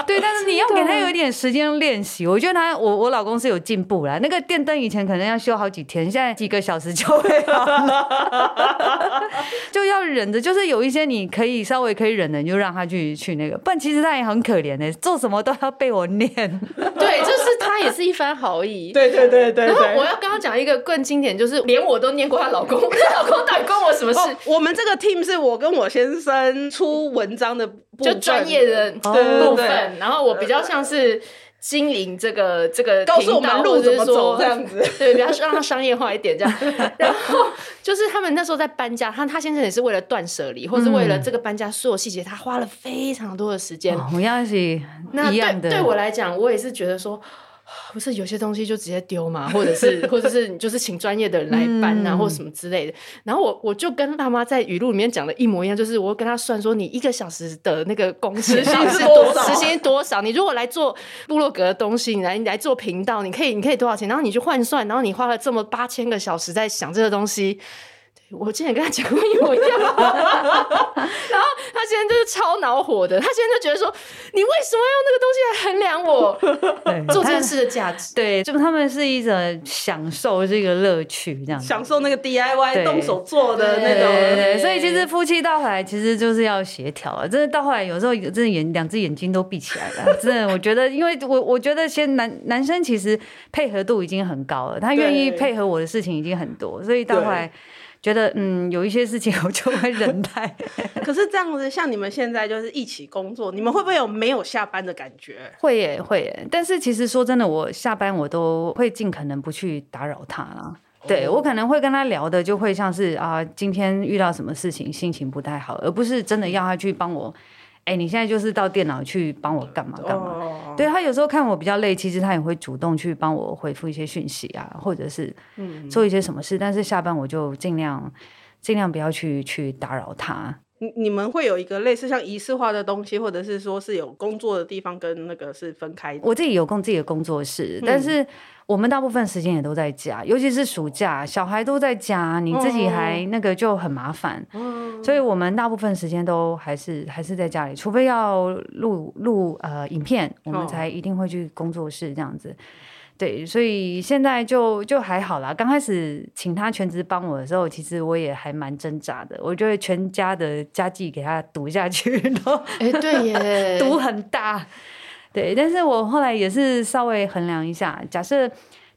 对，但是你要给他有一点时间练习。我觉得他，我我老公。公司有进步了，那个电灯以前可能要修好几天，现在几个小时就会好了，[laughs] 就要忍着。就是有一些你可以稍微可以忍的，你就让他去去那个。不然其实他也很可怜的，做什么都要被我念。[laughs] 对，就是他也是一番好意。对对对对。然后我要刚刚讲一个更经典，就是连我都念过她老公，[laughs] 她老公到底关我什么事？哦，我们这个 team 是我跟我先生出文章的，就专业的部分。然后我比较像是。经营这个这个告诉我们路怎么走这样子，[laughs] 对，比较让它商业化一点这样。[laughs] 然后就是他们那时候在搬家，他他先生也是为了断舍离，或是为了这个搬家所有细节，他花了非常多的时间。同样是。那对对我来讲，我也是觉得说。不是有些东西就直接丢嘛，或者是，[laughs] 或者是你就是请专业的人来搬啊，嗯、或者什么之类的。然后我我就跟爸妈在语录里面讲的一模一样，就是我跟他算说，你一个小时的那个工时薪是多少？时薪多少？你如果来做部落格的东西，你来你来做频道，你可以你可以多少钱？然后你去换算，然后你花了这么八千个小时在想这个东西。我之前跟他讲过一模一样，[laughs] 然后他现在就是超恼火的，他现在就觉得说，你为什么要用那个东西来衡量我做这件事的价值？对，就他们是一种享受这个乐趣，这样享受那个 DIY 动手做的那种。对，对，对，所以其实夫妻到后来其实就是要协调啊，真的到后来有时候真的眼两只眼睛都闭起来了，[laughs] 真的，我觉得，因为我我觉得先男男生其实配合度已经很高了，他愿意配合我的事情已经很多，所以到后来。觉得嗯，有一些事情 [laughs] 我就会忍耐。[laughs] 可是这样子，像你们现在就是一起工作，你们会不会有没有下班的感觉？会耶，会耶。但是其实说真的，我下班我都会尽可能不去打扰他啦。Oh. 对，我可能会跟他聊的，就会像是啊，今天遇到什么事情，心情不太好，而不是真的要他去帮我。哎，你现在就是到电脑去帮我干嘛干嘛？Oh. 对，他有时候看我比较累，其实他也会主动去帮我回复一些讯息啊，或者是做一些什么事。嗯、但是下班我就尽量尽量不要去去打扰他。你你们会有一个类似像仪式化的东西，或者是说是有工作的地方跟那个是分开的？我自己有工自己的工作室，嗯、但是。我们大部分时间也都在家，尤其是暑假，小孩都在家，你自己还那个就很麻烦。嗯，所以我们大部分时间都还是还是在家里，除非要录录呃影片，我们才一定会去工作室这样子。对，所以现在就就还好啦。刚开始请他全职帮我的时候，其实我也还蛮挣扎的，我就会全家的家计给他赌下去，[laughs] 然后哎，对耶，[laughs] 赌很大。对，但是我后来也是稍微衡量一下，假设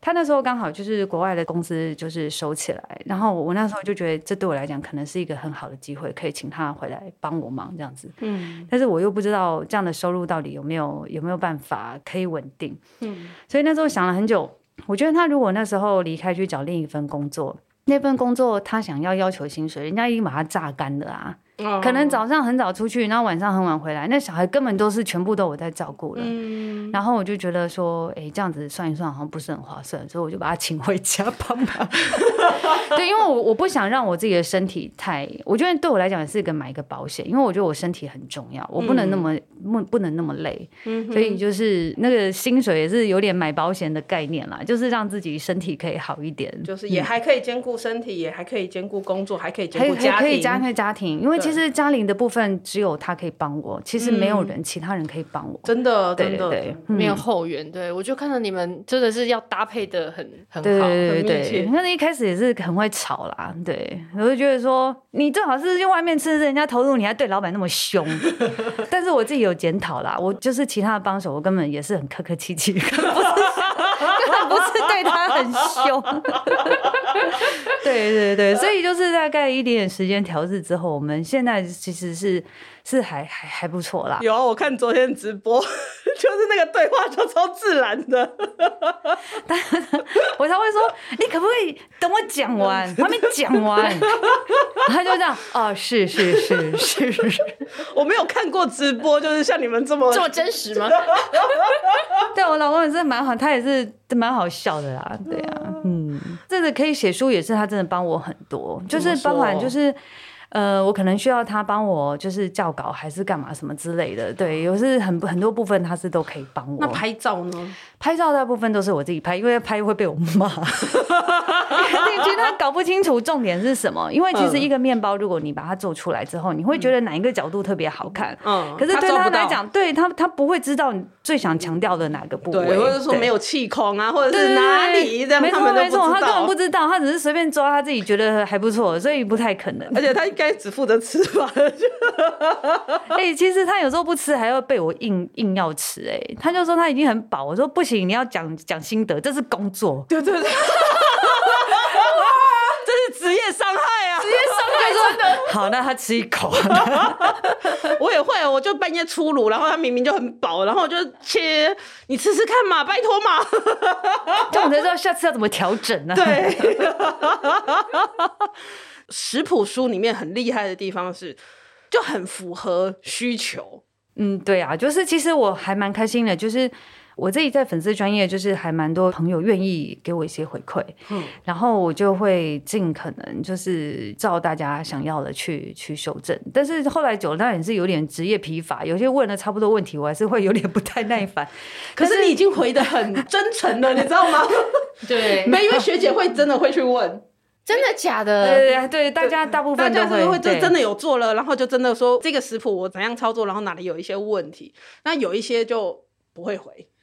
他那时候刚好就是国外的公司就是收起来，然后我那时候就觉得这对我来讲可能是一个很好的机会，可以请他回来帮我忙这样子。嗯，但是我又不知道这样的收入到底有没有有没有办法可以稳定。嗯，所以那时候想了很久，我觉得他如果那时候离开去找另一份工作，那份工作他想要要求薪水，人家已经把他榨干了啊。可能早上很早出去，然后晚上很晚回来，那小孩根本都是全部都我在照顾了。嗯、然后我就觉得说，哎，这样子算一算好像不是很划算，所以我就把他请回家帮忙。[laughs] 对，因为我我不想让我自己的身体太，我觉得对我来讲也是一个买一个保险，因为我觉得我身体很重要，我不能那么不、嗯、不能那么累。嗯、所以就是那个薪水也是有点买保险的概念啦，就是让自己身体可以好一点，就是也还可以兼顾身体，嗯、也还可以兼顾工作，还可以兼顾家庭，可以加可以家庭，因为。其实嘉玲的部分只有他可以帮我，其实没有人，其他人可以帮我。真的，真的，没有后援。对，我就看到你们真的是要搭配的很很好，对对对。你看一开始也是很会吵啦，对，我就觉得说你最好是去外面吃，人家投入，你还对老板那么凶。[laughs] 但是我自己有检讨啦，我就是其他的帮手，我根本也是很客客气气，[laughs] [laughs] 根本不是，根本不是是对他很凶。对对对，所以就是大概一点点时间调适之后，我们现在其实是。是还还还不错啦。有啊，我看昨天直播，[laughs] 就是那个对话就超自然的。但 [laughs] 我才会说，你可不可以等我讲完？我 [laughs] 还没讲完，他就这样。哦，是是是是是。我没有看过直播，就是像你们这么这么真实吗？对，我老公也是蛮好，他也是蛮好笑的啦。对啊，嗯，这个可以写书，也是他真的帮我很多，就是包含就是。呃，我可能需要他帮我，就是校稿还是干嘛什么之类的，对，有是很很多部分他是都可以帮我。那拍照呢？拍照大部分都是我自己拍，因为拍会被我骂。[laughs] 其实他搞不清楚重点是什么，因为其实一个面包，如果你把它做出来之后，你会觉得哪一个角度特别好看。嗯。可是对他来讲，对他他不会知道你最想强调的哪个部位，或者说没有气孔啊，或者是哪里这样，没错没错，他根本不知道，他只是随便抓他自己觉得还不错，所以不太可能。[laughs] 而且他应该只负责吃吧。[laughs] 哎，其实他有时候不吃，还要被我硬硬要吃。哎，他就说他已经很饱，我说不行，你要讲讲心得，这是工作。对 [laughs] 对对。职业伤害啊！[laughs] 职业伤害真的。[laughs] 好，那他吃一口。我也会，我就半夜出炉，然后他明明就很饱，然后我就切，你吃吃看嘛，拜托嘛。这样我才知道下次要怎么调整呢？对。食谱书里面很厉害的地方是，就很符合需求。嗯，对啊，就是其实我还蛮开心的，就是。我自己在粉丝专业，就是还蛮多朋友愿意给我一些回馈，嗯，然后我就会尽可能就是照大家想要的去去修正。但是后来久了，当然也是有点职业疲乏，有些问了差不多问题，我还是会有点不太耐烦。[laughs] 可是你已经回的很真诚了，你知道吗？[laughs] 对，没，因为学姐会真的会去问，[laughs] 真的假的？对对对，大家大部分都会会真真的有做了，然后就真的说这个食谱我怎样操作，然后哪里有一些问题，那有一些就不会回。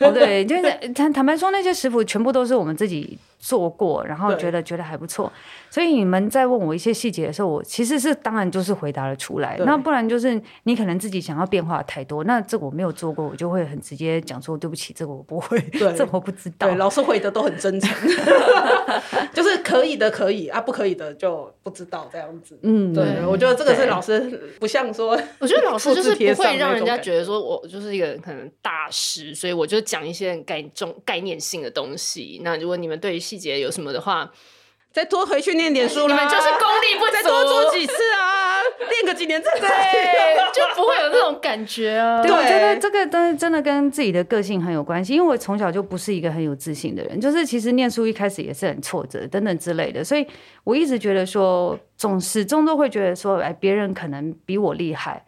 哦，对，就是坦坦白说，那些食谱全部都是我们自己做过，然后觉得觉得还不错。所以你们在问我一些细节的时候，我其实是当然就是回答了出来。那不然就是你可能自己想要变化太多，那这个我没有做过，我就会很直接讲说对不起，这个我不会，[laughs] 这个我不知道。对，老师回的都很真诚 [laughs] [laughs] 就是可以的可以啊，不可以的就不知道这样子。嗯，对，我觉得这个是老师不像说，我觉得老师就是不会让人家觉得说我就是一个可能大师，所以我就讲一些概重概念性的东西。那如果你们对于细节有什么的话，再多回去念点书，你们就是功力不足，再多做几次啊，练个几年再对，就不会有那种感觉啊。对，我觉得这个真真的跟自己的个性很有关系，因为我从小就不是一个很有自信的人，就是其实念书一开始也是很挫折等等之类的，所以我一直觉得说，总始终都会觉得说，哎，别人可能比我厉害，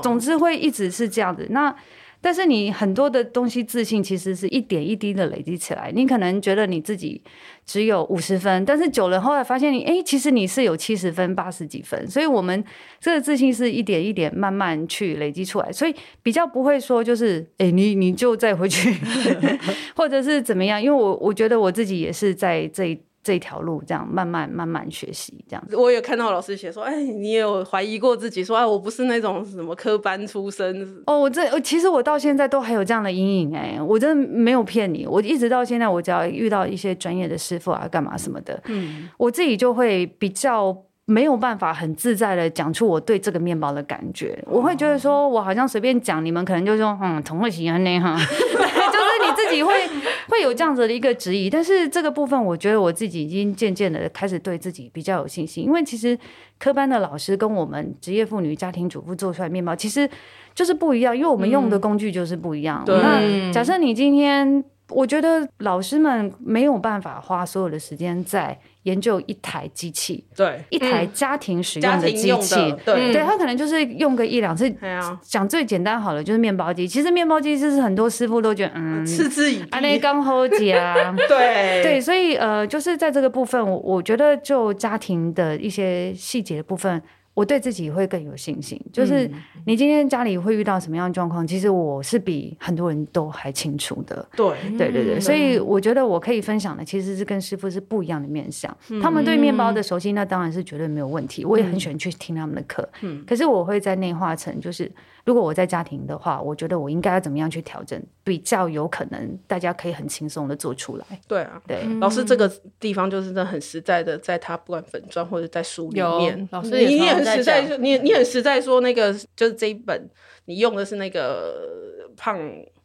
总之会一直是这样子。那但是你很多的东西自信其实是一点一滴的累积起来，你可能觉得你自己只有五十分，但是久了后来发现你哎，其实你是有七十分、八十几分，所以我们这个自信是一点一点慢慢去累积出来，所以比较不会说就是哎，你你就再回去，[laughs] [laughs] 或者是怎么样，因为我我觉得我自己也是在这一。这条路这样慢慢慢慢学习，这样子。我也看到老师写说，哎，你也有怀疑过自己，说，哎，我不是那种什么科班出身。哦，我这其实我到现在都还有这样的阴影，哎，我真的没有骗你，我一直到现在，我只要遇到一些专业的师傅啊，干嘛什么的，嗯，我自己就会比较没有办法很自在的讲出我对这个面包的感觉，哦、我会觉得说我好像随便讲，你们可能就说，嗯，同会喜欢那哈。[laughs] 自己会 [laughs] 会有这样子的一个质疑，但是这个部分，我觉得我自己已经渐渐的开始对自己比较有信心，因为其实科班的老师跟我们职业妇女家庭主妇做出来面包，其实就是不一样，因为我们用的工具就是不一样。嗯、那假设你今天，我觉得老师们没有办法花所有的时间在。研究一台机器，对，一台家庭使用的机器，嗯、对，对他可能就是用个一两次。讲、嗯、最简单好了，就是面包机。其实面包机就是很多师傅都觉得，嗯，嗤之以鼻。啊，那刚好讲，[laughs] 对对，所以呃，就是在这个部分，我我觉得就家庭的一些细节的部分。我对自己会更有信心，就是你今天家里会遇到什么样的状况，其实我是比很多人都还清楚的。对，对对对，所以我觉得我可以分享的其实是跟师傅是不一样的面向。他们对面包的熟悉，那当然是绝对没有问题。我也很喜欢去听他们的课。可是我会在内化成就是如果我在家庭的话，我觉得我应该要怎么样去调整，比较有可能大家可以很轻松的做出来。对啊，对，老师这个地方就是真的很实在的，在他不管粉砖或者在书里面，老师你也很实在，你你很实在说那个就是这一本，你用的是那个胖。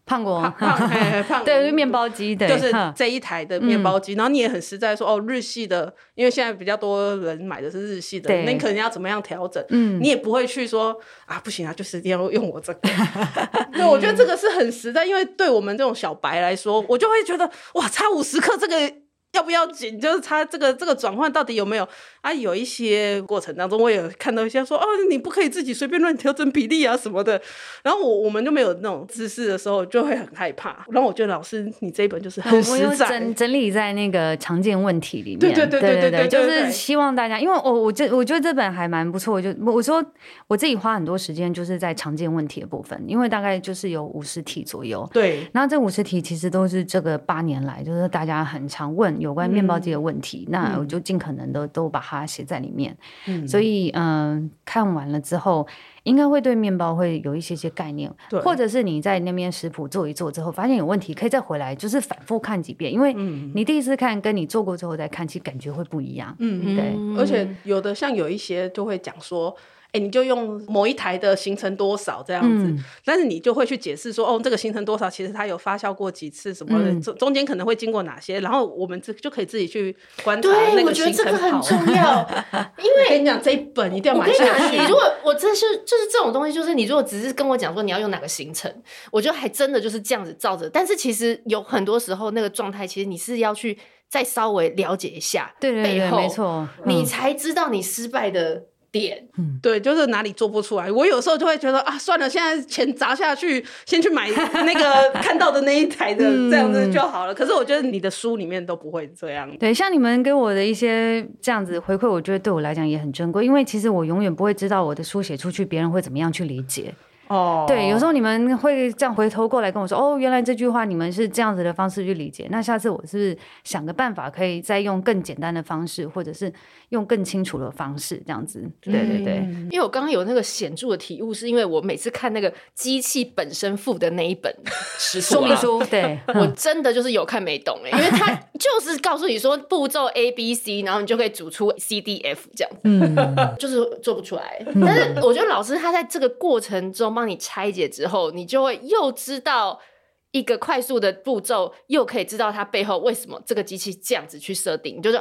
胖果胖胖，胖对，面包机对，就是这一台的面包机。然后你也很实在说，哦，日系的，因为现在比较多人买的是日系的，那你可能要怎么样调整？嗯，你也不会去说啊，不行啊，就是一定要用我这个。[laughs] 对，我觉得这个是很实在，因为对我们这种小白来说，我就会觉得哇，差五十克这个。要不要紧？就是差这个这个转换到底有没有啊？有一些过程当中，我也看到一些说哦，你不可以自己随便乱调整比例啊什么的。然后我我们就没有那种知识的时候，就会很害怕。然后我觉得老师你这一本就是很实在，整整理在那个常见问题里面。对对对对对对，就是希望大家，因为我我这我觉得这本还蛮不错。我就我说我自己花很多时间就是在常见问题的部分，因为大概就是有五十题左右。对，然后这五十题其实都是这个八年来就是大家很常问。有关面包机的问题，嗯、那我就尽可能的都把它写在里面。嗯，所以嗯、呃，看完了之后，应该会对面包会有一些些概念，对或者是你在那边食谱做一做之后，发现有问题，可以再回来，就是反复看几遍，因为你第一次看跟你做过之后再看，其实感觉会不一样。嗯，对，而且有的像有一些就会讲说。欸、你就用某一台的行程多少这样子，嗯、但是你就会去解释说，哦，这个行程多少，其实它有发酵过几次什么的，中、嗯、中间可能会经过哪些，然后我们就就可以自己去观察那个行程。对，我觉得这个很重要，[laughs] 因为跟你讲这一本一定要买下去。你如果我这是就是这种东西，就是你如果只是跟我讲说你要用哪个行程，我觉得还真的就是这样子照着。但是其实有很多时候那个状态，其实你是要去再稍微了解一下，对对对，没错，你才知道你失败的。点，嗯，对，就是哪里做不出来，我有时候就会觉得啊，算了，现在钱砸下去，先去买那个 [laughs] 看到的那一台的，这样子就好了。嗯、可是我觉得你的书里面都不会这样。对，像你们给我的一些这样子回馈，我觉得对我来讲也很珍贵，因为其实我永远不会知道我的书写出去，别人会怎么样去理解。哦，oh. 对，有时候你们会这样回头过来跟我说，哦，原来这句话你们是这样子的方式去理解。那下次我是不是想个办法，可以再用更简单的方式，或者是用更清楚的方式，这样子。对对对，因为我刚刚有那个显著的体悟，是因为我每次看那个机器本身附的那一本说明书，[laughs] 对我真的就是有看没懂哎，因为它就是告诉你说步骤 A B C，然后你就可以组出 C D F 这样，嗯，就是做不出来。但是我觉得老师他在这个过程中。帮你拆解之后，你就会又知道一个快速的步骤，又可以知道它背后为什么这个机器这样子去设定，就是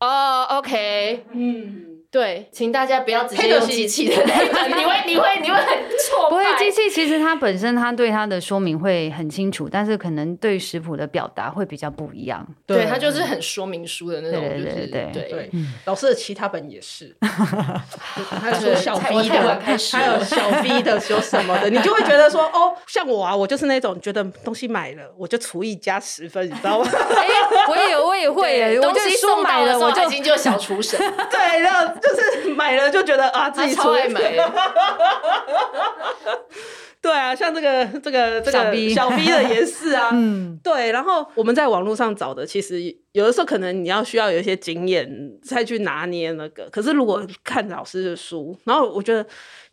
哦，OK，嗯。对，请大家不要直接用机器的那个，[laughs] 你会你会你会很挫败。不会，机器其实它本身它对它的说明会很清楚，但是可能对食谱的表达会比较不一样。对，它就是很说明书的那种，对对对对。老师的其他本也是，[laughs] 还有说小 B 的，还有小 B 的说什么的，你就会觉得说哦，像我啊，我就是那种觉得东西买了我就厨艺加十分，你知道吗？哎，我也我也会耶，东西送买了我就已经就小厨神。[laughs] 对，然后。就是买了就觉得啊，自己超爱买。[laughs] 对啊，像这个这个这个小 B 的也是啊，嗯，对。然后我们在网络上找的，其实有的时候可能你要需要有一些经验再去拿捏那个。可是如果看老师的书，然后我觉得。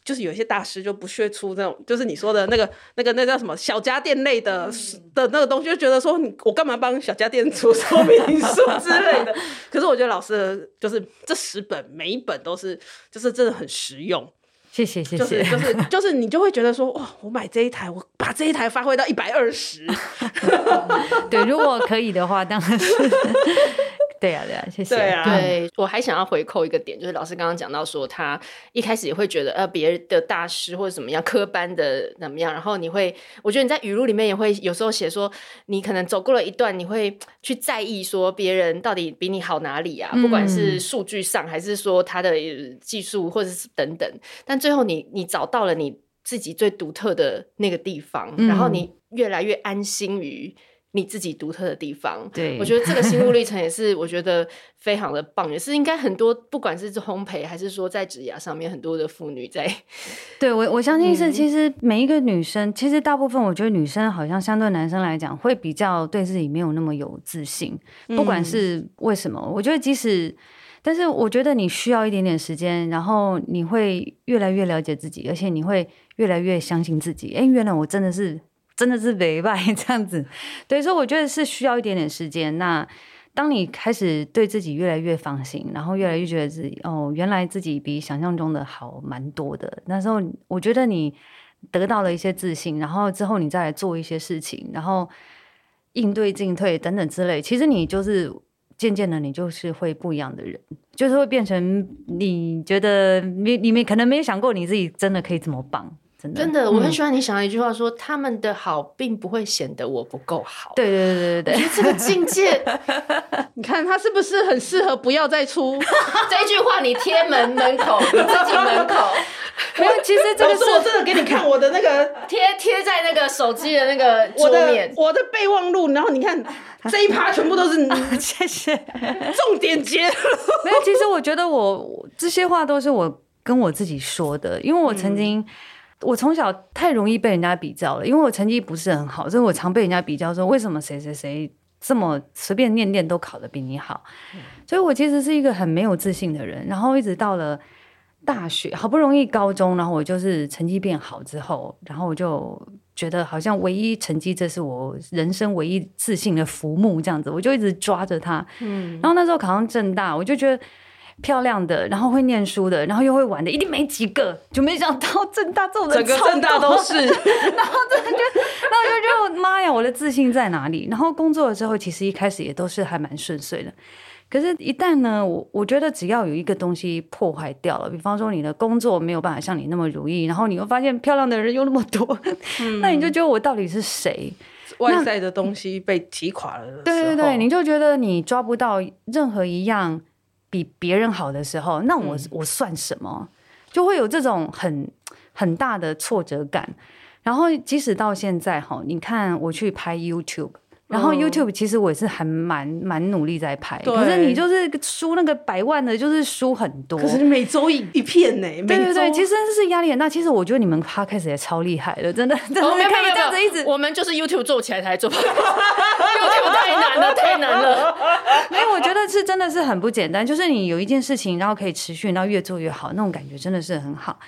就是有一些大师就不屑出这种，就是你说的那个、那个、那叫什么小家电类的的那个东西，就觉得说你我干嘛帮小家电出说明书之类的。可是我觉得老师就是这十本每一本都是，就是真的很实用。谢谢谢谢，就是就是就是你就会觉得说哇，我买这一台，我把这一台发挥到一百二十。[laughs] 对，如果可以的话，当然是。对啊，对啊，谢谢。对啊，对，我还想要回扣一个点，就是老师刚刚讲到说，他一开始也会觉得呃，别的大师或者怎么样，科班的怎么样，然后你会，我觉得你在语录里面也会有时候写说，你可能走过了一段，你会去在意说别人到底比你好哪里啊，不管是数据上，还是说他的技术，或者是等等，但最后你你找到了你自己最独特的那个地方，然后你越来越安心于。你自己独特的地方，对，我觉得这个心路历程也 [laughs] 是我觉得非常的棒，也是应该很多不管是烘焙还是说在职涯上面很多的妇女在，对我我相信是其实每一个女生，嗯、其实大部分我觉得女生好像相对男生来讲会比较对自己没有那么有自信，不管是为什么，嗯、我觉得即使。但是我觉得你需要一点点时间，然后你会越来越了解自己，而且你会越来越相信自己。哎，原来我真的是真的是没败这样子。[laughs] 对，所以我觉得是需要一点点时间。那当你开始对自己越来越放心，然后越来越觉得自己哦，原来自己比想象中的好蛮多的。那时候我觉得你得到了一些自信，然后之后你再来做一些事情，然后应对进退等等之类，其实你就是渐渐的，你就是会不一样的人，就是会变成你觉得你你没可能没有想过你自己真的可以这么棒。真的，我很喜欢你想的一句话说，说、嗯、他们的好并不会显得我不够好。对对对对对，这个境界，[laughs] 你看他是不是很适合不要再出 [laughs] 这一句话？你贴门门口，你自己门口。[laughs] 没有，其实这个是我真的给你看我的那个贴贴在那个手机的那个桌面，我的，我的备忘录。然后你看这一趴全部都是你，谢谢，重点结。没有，其实我觉得我这些话都是我跟我自己说的，因为我曾经。嗯我从小太容易被人家比较了，因为我成绩不是很好，所以我常被人家比较说，为什么谁谁谁这么随便念念都考得比你好？嗯、所以我其实是一个很没有自信的人。然后一直到了大学，好不容易高中，然后我就是成绩变好之后，然后我就觉得好像唯一成绩，这是我人生唯一自信的浮木，这样子，我就一直抓着它。嗯，然后那时候考上正大，我就觉得。漂亮的，然后会念书的，然后又会玩的，一定没几个。就没想到正大这种人，整个正大都是。然后真的就，然后就觉得妈呀，我的自信在哪里？然后工作了之后，其实一开始也都是还蛮顺遂的。可是，一旦呢，我我觉得只要有一个东西破坏掉了，比方说你的工作没有办法像你那么如意，然后你又发现漂亮的人又那么多，嗯、那你就觉得我到底是谁？外在的东西被击垮了。对对对，你就觉得你抓不到任何一样。比别人好的时候，那我、嗯、我算什么？就会有这种很很大的挫折感。然后即使到现在哈，你看我去拍 YouTube。然后 YouTube 其实我也是还蛮蛮努力在拍，可是你就是输那个百万的，就是输很多。可是你每周一一片呢？对对对，其实是压力很大。其实我觉得你们 Podcast 也超厉害的，真的。真的没有没有没有，这样子一直，我们就是 YouTube 做起来才做。[laughs] YouTube 太难了，太难了。[laughs] 没有我觉得是真的是很不简单，就是你有一件事情，然后可以持续，然后越做越好，那种感觉真的是很好。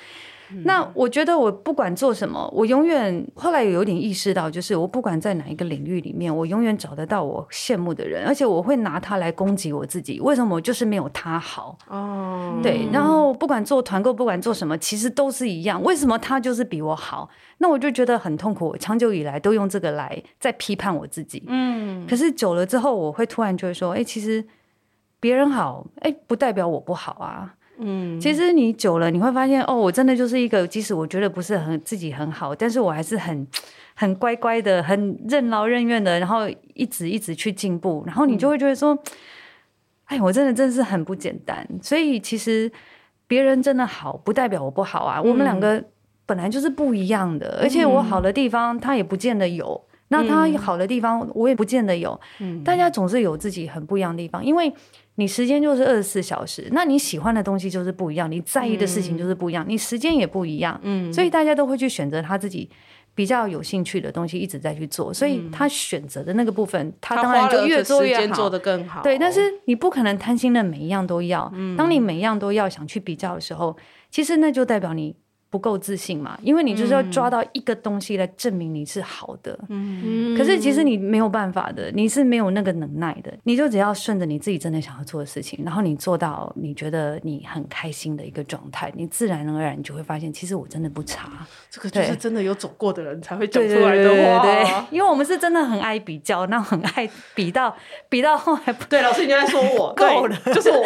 那我觉得我不管做什么，我永远后来有点意识到，就是我不管在哪一个领域里面，我永远找得到我羡慕的人，而且我会拿他来攻击我自己。为什么我就是没有他好？哦，对。然后不管做团购，不管做什么，其实都是一样。为什么他就是比我好？那我就觉得很痛苦。我长久以来都用这个来在批判我自己。嗯。可是久了之后，我会突然就会说：哎，其实别人好，哎，不代表我不好啊。嗯，其实你久了，你会发现哦，我真的就是一个，即使我觉得不是很自己很好，但是我还是很很乖乖的，很任劳任怨的，然后一直一直去进步，然后你就会觉得说，嗯、哎，我真的真的是很不简单。所以其实别人真的好，不代表我不好啊。嗯、我们两个本来就是不一样的，而且我好的地方，他也不见得有。那他好的地方，我也不见得有。嗯，大家总是有自己很不一样的地方，因为你时间就是二十四小时，那你喜欢的东西就是不一样，你在意的事情就是不一样，你时间也不一样。嗯，所以大家都会去选择他自己比较有兴趣的东西，一直在去做。所以他选择的那个部分，他当然就越做越好，做得更好。对，但是你不可能贪心的每一样都要。嗯当你每一样都要想去比较的时候，其实那就代表你。不够自信嘛？因为你就是要抓到一个东西来证明你是好的。嗯，可是其实你没有办法的，你是没有那个能耐的。你就只要顺着你自己真的想要做的事情，然后你做到你觉得你很开心的一个状态，你自然而然你就会发现，其实我真的不差。这个就是真的有走过的人才会讲出来的话。对，因为我们是真的很爱比较，那很爱比到 [laughs] 比到后来不对，老师你在说我 [laughs] 够了，就是我，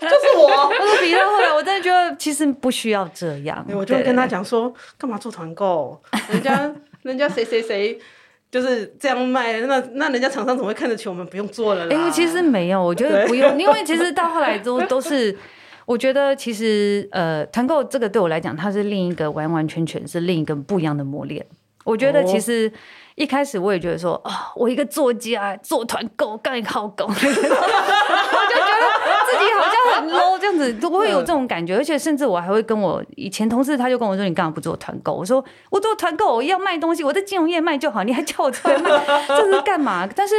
就是我。[laughs] 我说比到后来，我真的觉得其实不需要这样。就跟他讲说，干嘛做团购？人家 [laughs] 人家谁谁谁就是这样卖，那那人家厂商怎么会看得起我们？不用做了啦。因为其实没有，我觉得不用，因为其实到后来都都是，我觉得其实呃，团购这个对我来讲，它是另一个完完全全是另一个不一样的磨练。我觉得其实一开始我也觉得说，啊、哦，我一个作家做团购干一好狗。[laughs] 我就觉得自己好像很 low 这样子，都不会有这种感觉，而且甚至我还会跟我以前同事，他就跟我说：“你干嘛不做团购？”我说：“我做团购，我要卖东西，我在金融业卖就好，你还叫我出来卖，[laughs] 这是干嘛？”但是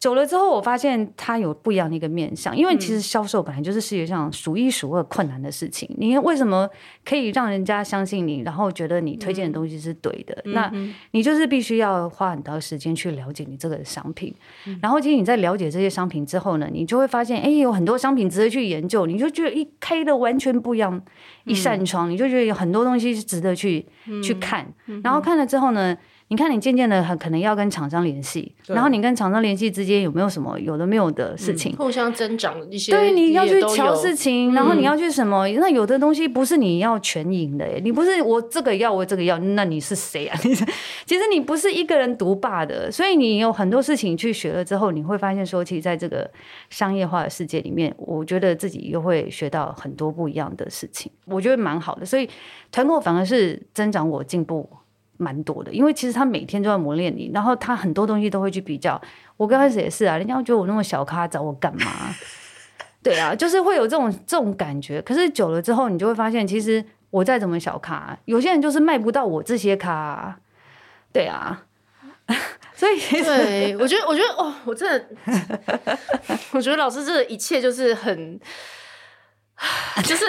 久了之后，我发现它有不一样的一个面向。因为其实销售本来就是世界上数一数二困难的事情。你为什么可以让人家相信你，然后觉得你推荐的东西是对的？嗯、那你就是必须要花很多时间去了解你这个商品。嗯、然后，其实你在了解这些商品之后呢，你就会发现，哎，有很多商品值得去研究。你就觉得一开的完全不一样一扇窗，你就觉得有很多东西是值得去、嗯、去看。然后看了之后呢？你看，你渐渐的很可能要跟厂商联系，然后你跟厂商联系之间有没有什么有的没有的事情，嗯、互相增长一些。对，你要去瞧事情，然后你要去什么？嗯、那有的东西不是你要全赢的，你不是我这个要我这个要，那你是谁啊？[laughs] 你其实你不是一个人独霸的，所以你有很多事情去学了之后，你会发现说，其实在这个商业化的世界里面，我觉得自己又会学到很多不一样的事情，我觉得蛮好的。所以团购反而是增长我进步。蛮多的，因为其实他每天都在磨练你，然后他很多东西都会去比较。我刚开始也是啊，人家觉得我那么小咖，找我干嘛？[laughs] 对啊，就是会有这种这种感觉。可是久了之后，你就会发现，其实我再怎么小咖，有些人就是卖不到我这些咖啊。对啊，[laughs] 所以对，我觉得，我觉得，哦，我真的，[laughs] 我觉得老师这一切就是很，[sighs] 就是。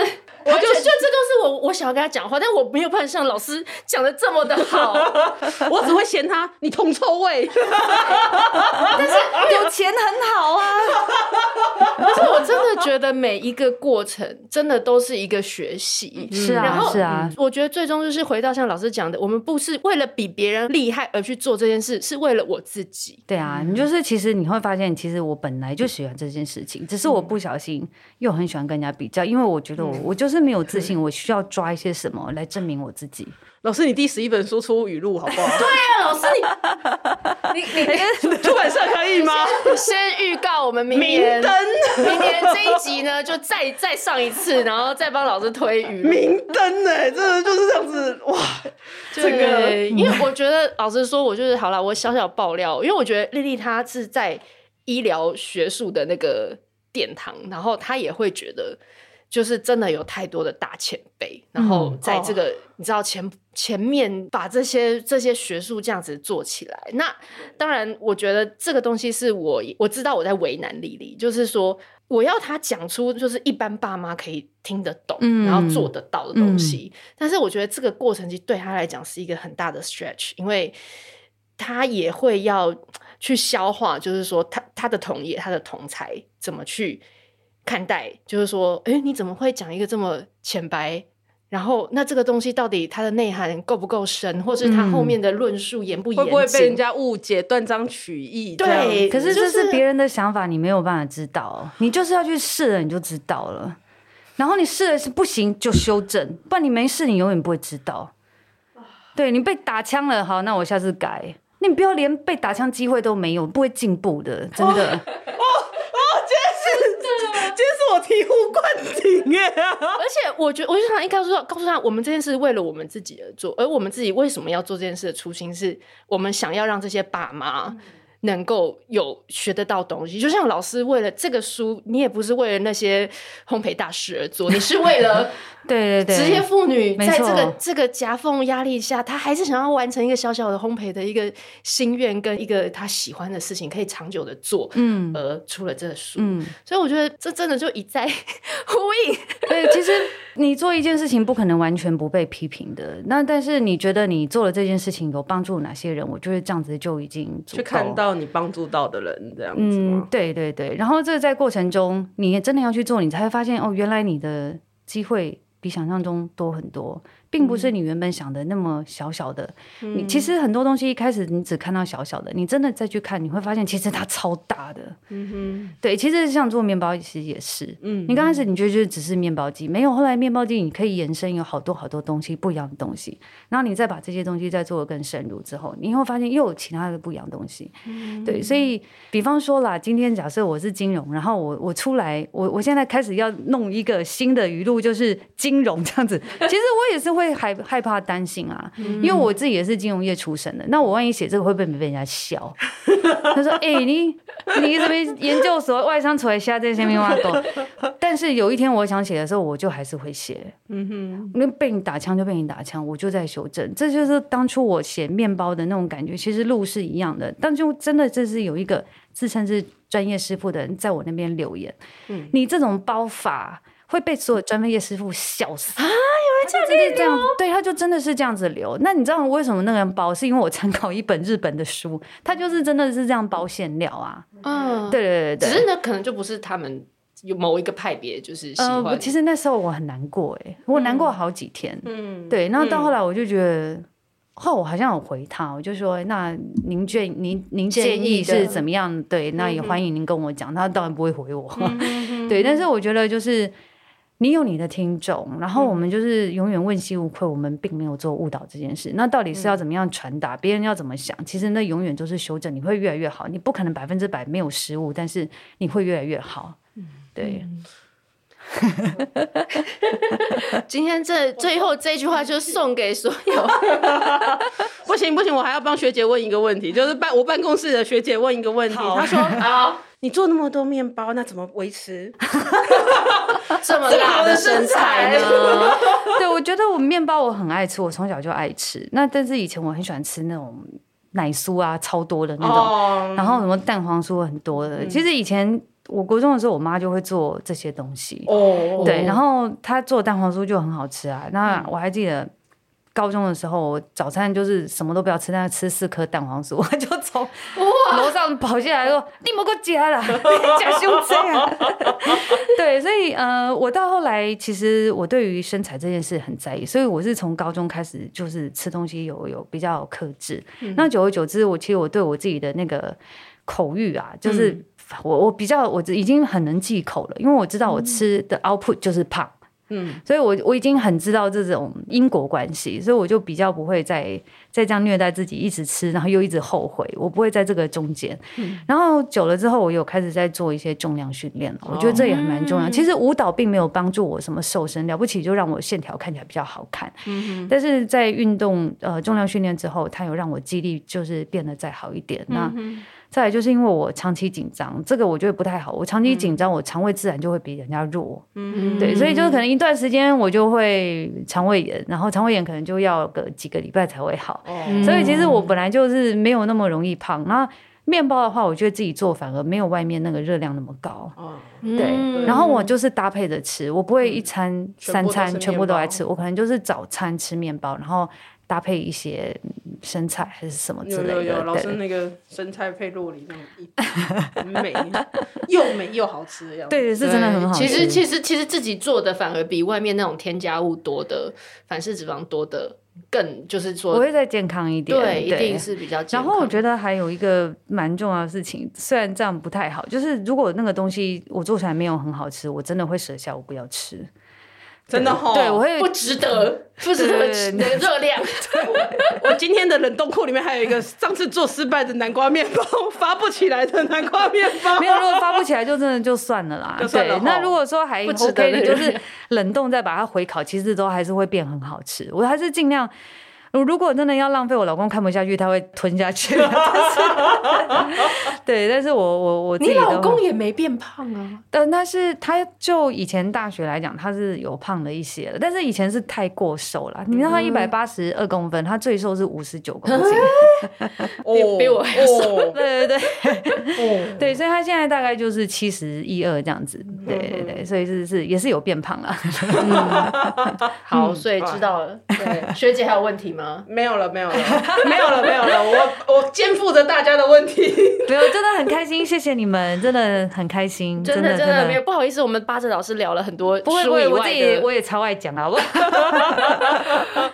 我就就这都是我我想要跟他讲话，但我没有办法像老师讲的这么的好，[laughs] 我只会嫌他你铜臭味，[laughs] 但是有钱很好啊。但是我真的觉得每一个过程真的都是一个学习，是啊，然后是啊。我觉得最终就是回到像老师讲的，我们不是为了比别人厉害而去做这件事，是为了我自己。对啊，你就是其实你会发现，其实我本来就喜欢这件事情，只是我不小心又很喜欢跟人家比较，因为我觉得我我就是。是没有自信，我需要抓一些什么来证明我自己。老师，你第十一本书出语录好不好？对啊，老师你你你 [laughs] 出版社可以吗？先预告我们明年，明灯明年这一集呢，就再再上一次，然后再帮老师推语录。明灯哎，真的就是这样子哇！这个，因为我觉得老实说，我就是好了，我小小爆料，因为我觉得丽丽她是在医疗学术的那个殿堂，然后她也会觉得。就是真的有太多的大前辈，然后在这个、嗯哦、你知道前前面把这些这些学术这样子做起来，那当然我觉得这个东西是我我知道我在为难丽丽，就是说我要她讲出就是一般爸妈可以听得懂，嗯、然后做得到的东西，嗯、但是我觉得这个过程其实对她来讲是一个很大的 stretch，因为她也会要去消化，就是说她她的同业她的同才怎么去。看待就是说，哎，你怎么会讲一个这么浅白？然后，那这个东西到底它的内涵够不够深，或是它后面的论述严不严谨？会不会被人家误解、断章取义？对，可是这是别人的想法，你没有办法知道。你就是要去试了，你就知道了。然后你试了是不行就修正，不然你没试，你永远不会知道。对，你被打枪了，好，那我下次改。你不要连被打枪机会都没有，不会进步的，真的。[laughs] 今天是我醍醐灌顶耶！而且我觉得，我就想一开始说，告诉他，我们这件事为了我们自己而做，而我们自己为什么要做这件事的初心，是我们想要让这些爸妈。能够有学得到东西，就像老师为了这个书，你也不是为了那些烘焙大师而做，你是为了对对对职业妇女在这个这个夹缝压力下，她还是想要完成一个小小的烘焙的一个心愿跟一个她喜欢的事情，可以长久的做，嗯，而出了这个书，嗯，所以我觉得这真的就一再呼应。对，其实你做一件事情不可能完全不被批评的，那但是你觉得你做了这件事情有帮助哪些人？我觉得这样子就已经。去看到。你帮助到的人这样子吗？嗯，对对对。然后这在过程中，你也真的要去做，你才会发现哦，原来你的机会比想象中多很多。并不是你原本想的那么小小的，嗯、你其实很多东西一开始你只看到小小的，你真的再去看，你会发现其实它超大的。嗯哼，对，其实像做面包其实也是，嗯，你刚开始你觉得就是只是面包机，没有，后来面包机你可以延伸有好多好多东西，不一样的东西，然后你再把这些东西再做的更深入之后，你会发现又有其他的不一样的东西。嗯，对，所以比方说啦，今天假设我是金融，然后我我出来，我我现在开始要弄一个新的语录，就是金融这样子，其实我也是会。会害害怕担心啊，因为我自己也是金融业出身的。那我万一写这个会不会被人家笑？[laughs] 他说：“哎、欸，你你这边研究所外商出来写这些密码都。[laughs] ”但是有一天我想写的时候，我就还是会写。嗯哼，那被你打枪就被你打枪，我就在修正。这就是当初我写面包的那种感觉。其实路是一样的，但就真的这是有一个自称是专业师傅的人在我那边留言。嗯，你这种包法会被所有专业师傅笑死啊！有人这样这样，对，他就真的是这样子留。那你知道为什么那个人包？是因为我参考一本日本的书，他就是真的是这样包馅料啊。嗯，对对对对，只是呢可能就不是他们有某一个派别就是喜欢。呃，其实那时候我很难过哎，我难过好几天。嗯，对，然后到后来我就觉得。后我好像有回他，我就说，那您建您您建议是怎么样？对，那也欢迎您跟我讲。他当然不会回我，[laughs] 对。但是我觉得就是你有你的听众，然后我们就是永远问心无愧，我们并没有做误导这件事。那到底是要怎么样传达？别人要怎么想？其实那永远都是修正，你会越来越好。你不可能百分之百没有失误，但是你会越来越好。对。[laughs] 今天这最后这句话就送给所有。[laughs] 不行不行，我还要帮学姐问一个问题，就是办我办公室的学姐问一个问题，她说：[laughs] “好，你做那么多面包，那怎么维持 [laughs] 这么大的身材呢？” [laughs] 对，我觉得我面包我很爱吃，我从小就爱吃。那但是以前我很喜欢吃那种奶酥啊，超多的那种，oh. 然后什么蛋黄酥很多的。其实以前。我国中的时候，我妈就会做这些东西。哦，对，然后她做蛋黄酥就很好吃啊。那我还记得高中的时候，我早餐就是什么都不要吃，但是吃四颗蛋黄酥，[laughs] 我就从楼上跑下来说：“你莫给我加了，[laughs] 加胸针啊！” [laughs] 对，所以呃，我到后来其实我对于身材这件事很在意，所以我是从高中开始就是吃东西有有比较克制。嗯、那久而久之，我其实我对我自己的那个口欲啊，就是。嗯我我比较我已经很能忌口了，因为我知道我吃的 output 就是胖，嗯，所以我我已经很知道这种因果关系，所以我就比较不会再再这样虐待自己，一直吃，然后又一直后悔，我不会在这个中间。嗯，然后久了之后，我有开始在做一些重量训练了，我觉得这也蛮重要。其实舞蹈并没有帮助我什么瘦身，了不起就让我线条看起来比较好看。嗯，但是在运动呃重量训练之后，它有让我肌力就是变得再好一点。那再来就是因为我长期紧张，这个我觉得不太好。我长期紧张，我肠胃自然就会比人家弱。嗯，对，所以就是可能一段时间我就会肠胃炎，然后肠胃炎可能就要个几个礼拜才会好。哦，所以其实我本来就是没有那么容易胖。那面包的话，我觉得自己做反而没有外面那个热量那么高。对。然后我就是搭配着吃，我不会一餐三餐全部都来吃，我可能就是早餐吃面包，然后。搭配一些生菜还是什么之类的，有有有，老师那个生菜配洛梨那种很美，又美又好吃的样子。对，是真的很好吃。其实其实其实自己做的反而比外面那种添加物多的、反式脂肪多的更，就是说我会再健康一点。对，一定是比较健康。然后我觉得还有一个蛮重要的事情，虽然这样不太好，就是如果那个东西我做出来没有很好吃，我真的会舍下，我不要吃。真的哈，对，我会不值得，不值得吃的热量。[laughs] 我今天的冷冻库里面还有一个上次做失败的南瓜面包，发不起来的南瓜面包。没有，如果发不起来，就真的就算了啦。对，那如果说还 OK 的，就是冷冻再把它回烤，其实都还是会变很好吃。我还是尽量。如果真的要浪费，我老公看不下去，他会吞下去。[laughs] 对，但是我我我自己，你老公也没变胖啊。但但是他就以前大学来讲，他是有胖了一些，但是以前是太过瘦了。你知道他一百八十二公分，他最瘦是五十九公斤，[laughs] [laughs] 比比我还瘦。对对对，对，所以他现在大概就是七十一二这样子。对对对，所以是是也是有变胖了。好，所以知道了。对，学姐还有问题吗？没有了，没有了，没有了，[laughs] 没有了。我我肩负着大家的问题，[laughs] 没有，真的很开心，谢谢你们，真的很开心，[laughs] 真的真的没有不好意思，我们八哲老师聊了很多，不会不会，我自己我也超爱讲啊，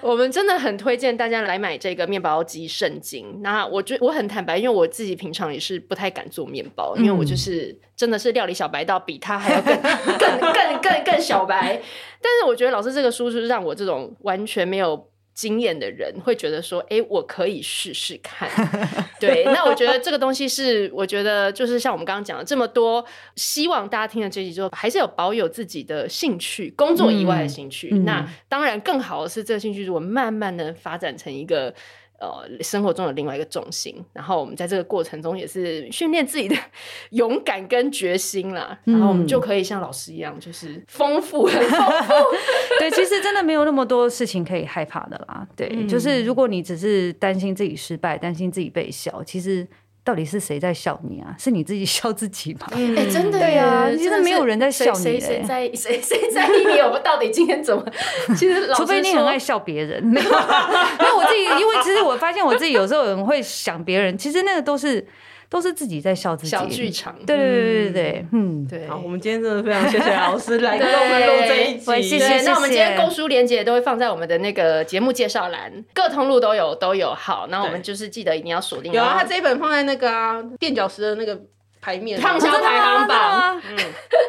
我们真的很推荐大家来买这个面包机圣经。那我觉我很坦白，因为我自己平常也是不太敢做面包，因为我就是真的是料理小白到比他还要更更更更更小白。但是我觉得老师这个书是让我这种完全没有。经验的人会觉得说：“哎，我可以试试看。[laughs] ”对，那我觉得这个东西是，我觉得就是像我们刚刚讲的这么多，希望大家听了这集之后，还是有保有自己的兴趣，工作以外的兴趣。嗯、那当然更好的是，这个兴趣如果慢慢的发展成一个。呃，生活中的另外一个重心，然后我们在这个过程中也是训练自己的 [laughs] 勇敢跟决心啦，嗯、然后我们就可以像老师一样，就是丰富很 [laughs] 丰富。[laughs] 对，其实真的没有那么多事情可以害怕的啦。对，嗯、就是如果你只是担心自己失败，担心自己被笑，其实。到底是谁在笑你啊？[laughs] 是你自己笑自己吗？哎、欸，真的呀，其实没有人在笑你。谁谁在谁谁在意你？我们到底今天怎么？[laughs] 其实，除非你很爱笑别人。[laughs] 没有，我自己，因为其实我发现我自己有时候很会想别人，其实那个都是。都是自己在笑自己，小剧场。对对对对对，嗯，对。好，我们今天真的非常谢谢老师来跟我们录这一集。谢谢。那我们今天购书链接都会放在我们的那个节目介绍栏，各通路都有都有。好，那我们就是记得一定要锁定。有啊，他这一本放在那个啊垫脚石的那个。排面畅销排行榜，嗯，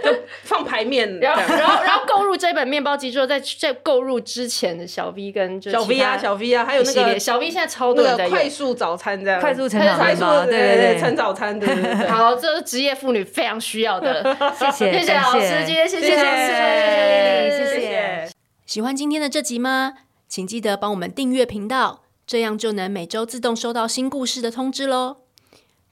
就放排面，然后然后然后购入这本面包机之后，在在购入之前的小 V 跟小 V 啊小 V 啊，还有那个小 V 现在超多的快速早餐这样，快速成早餐，对对对，成早餐，对对对。[laughs] 好，这是职业妇女非常需要的，[laughs] 谢谢谢谢老师，今天谢谢谢谢。谢谢。喜欢今天的这集吗？请记得帮我们订阅频道，这样就能每周自动收到新故事的通知喽。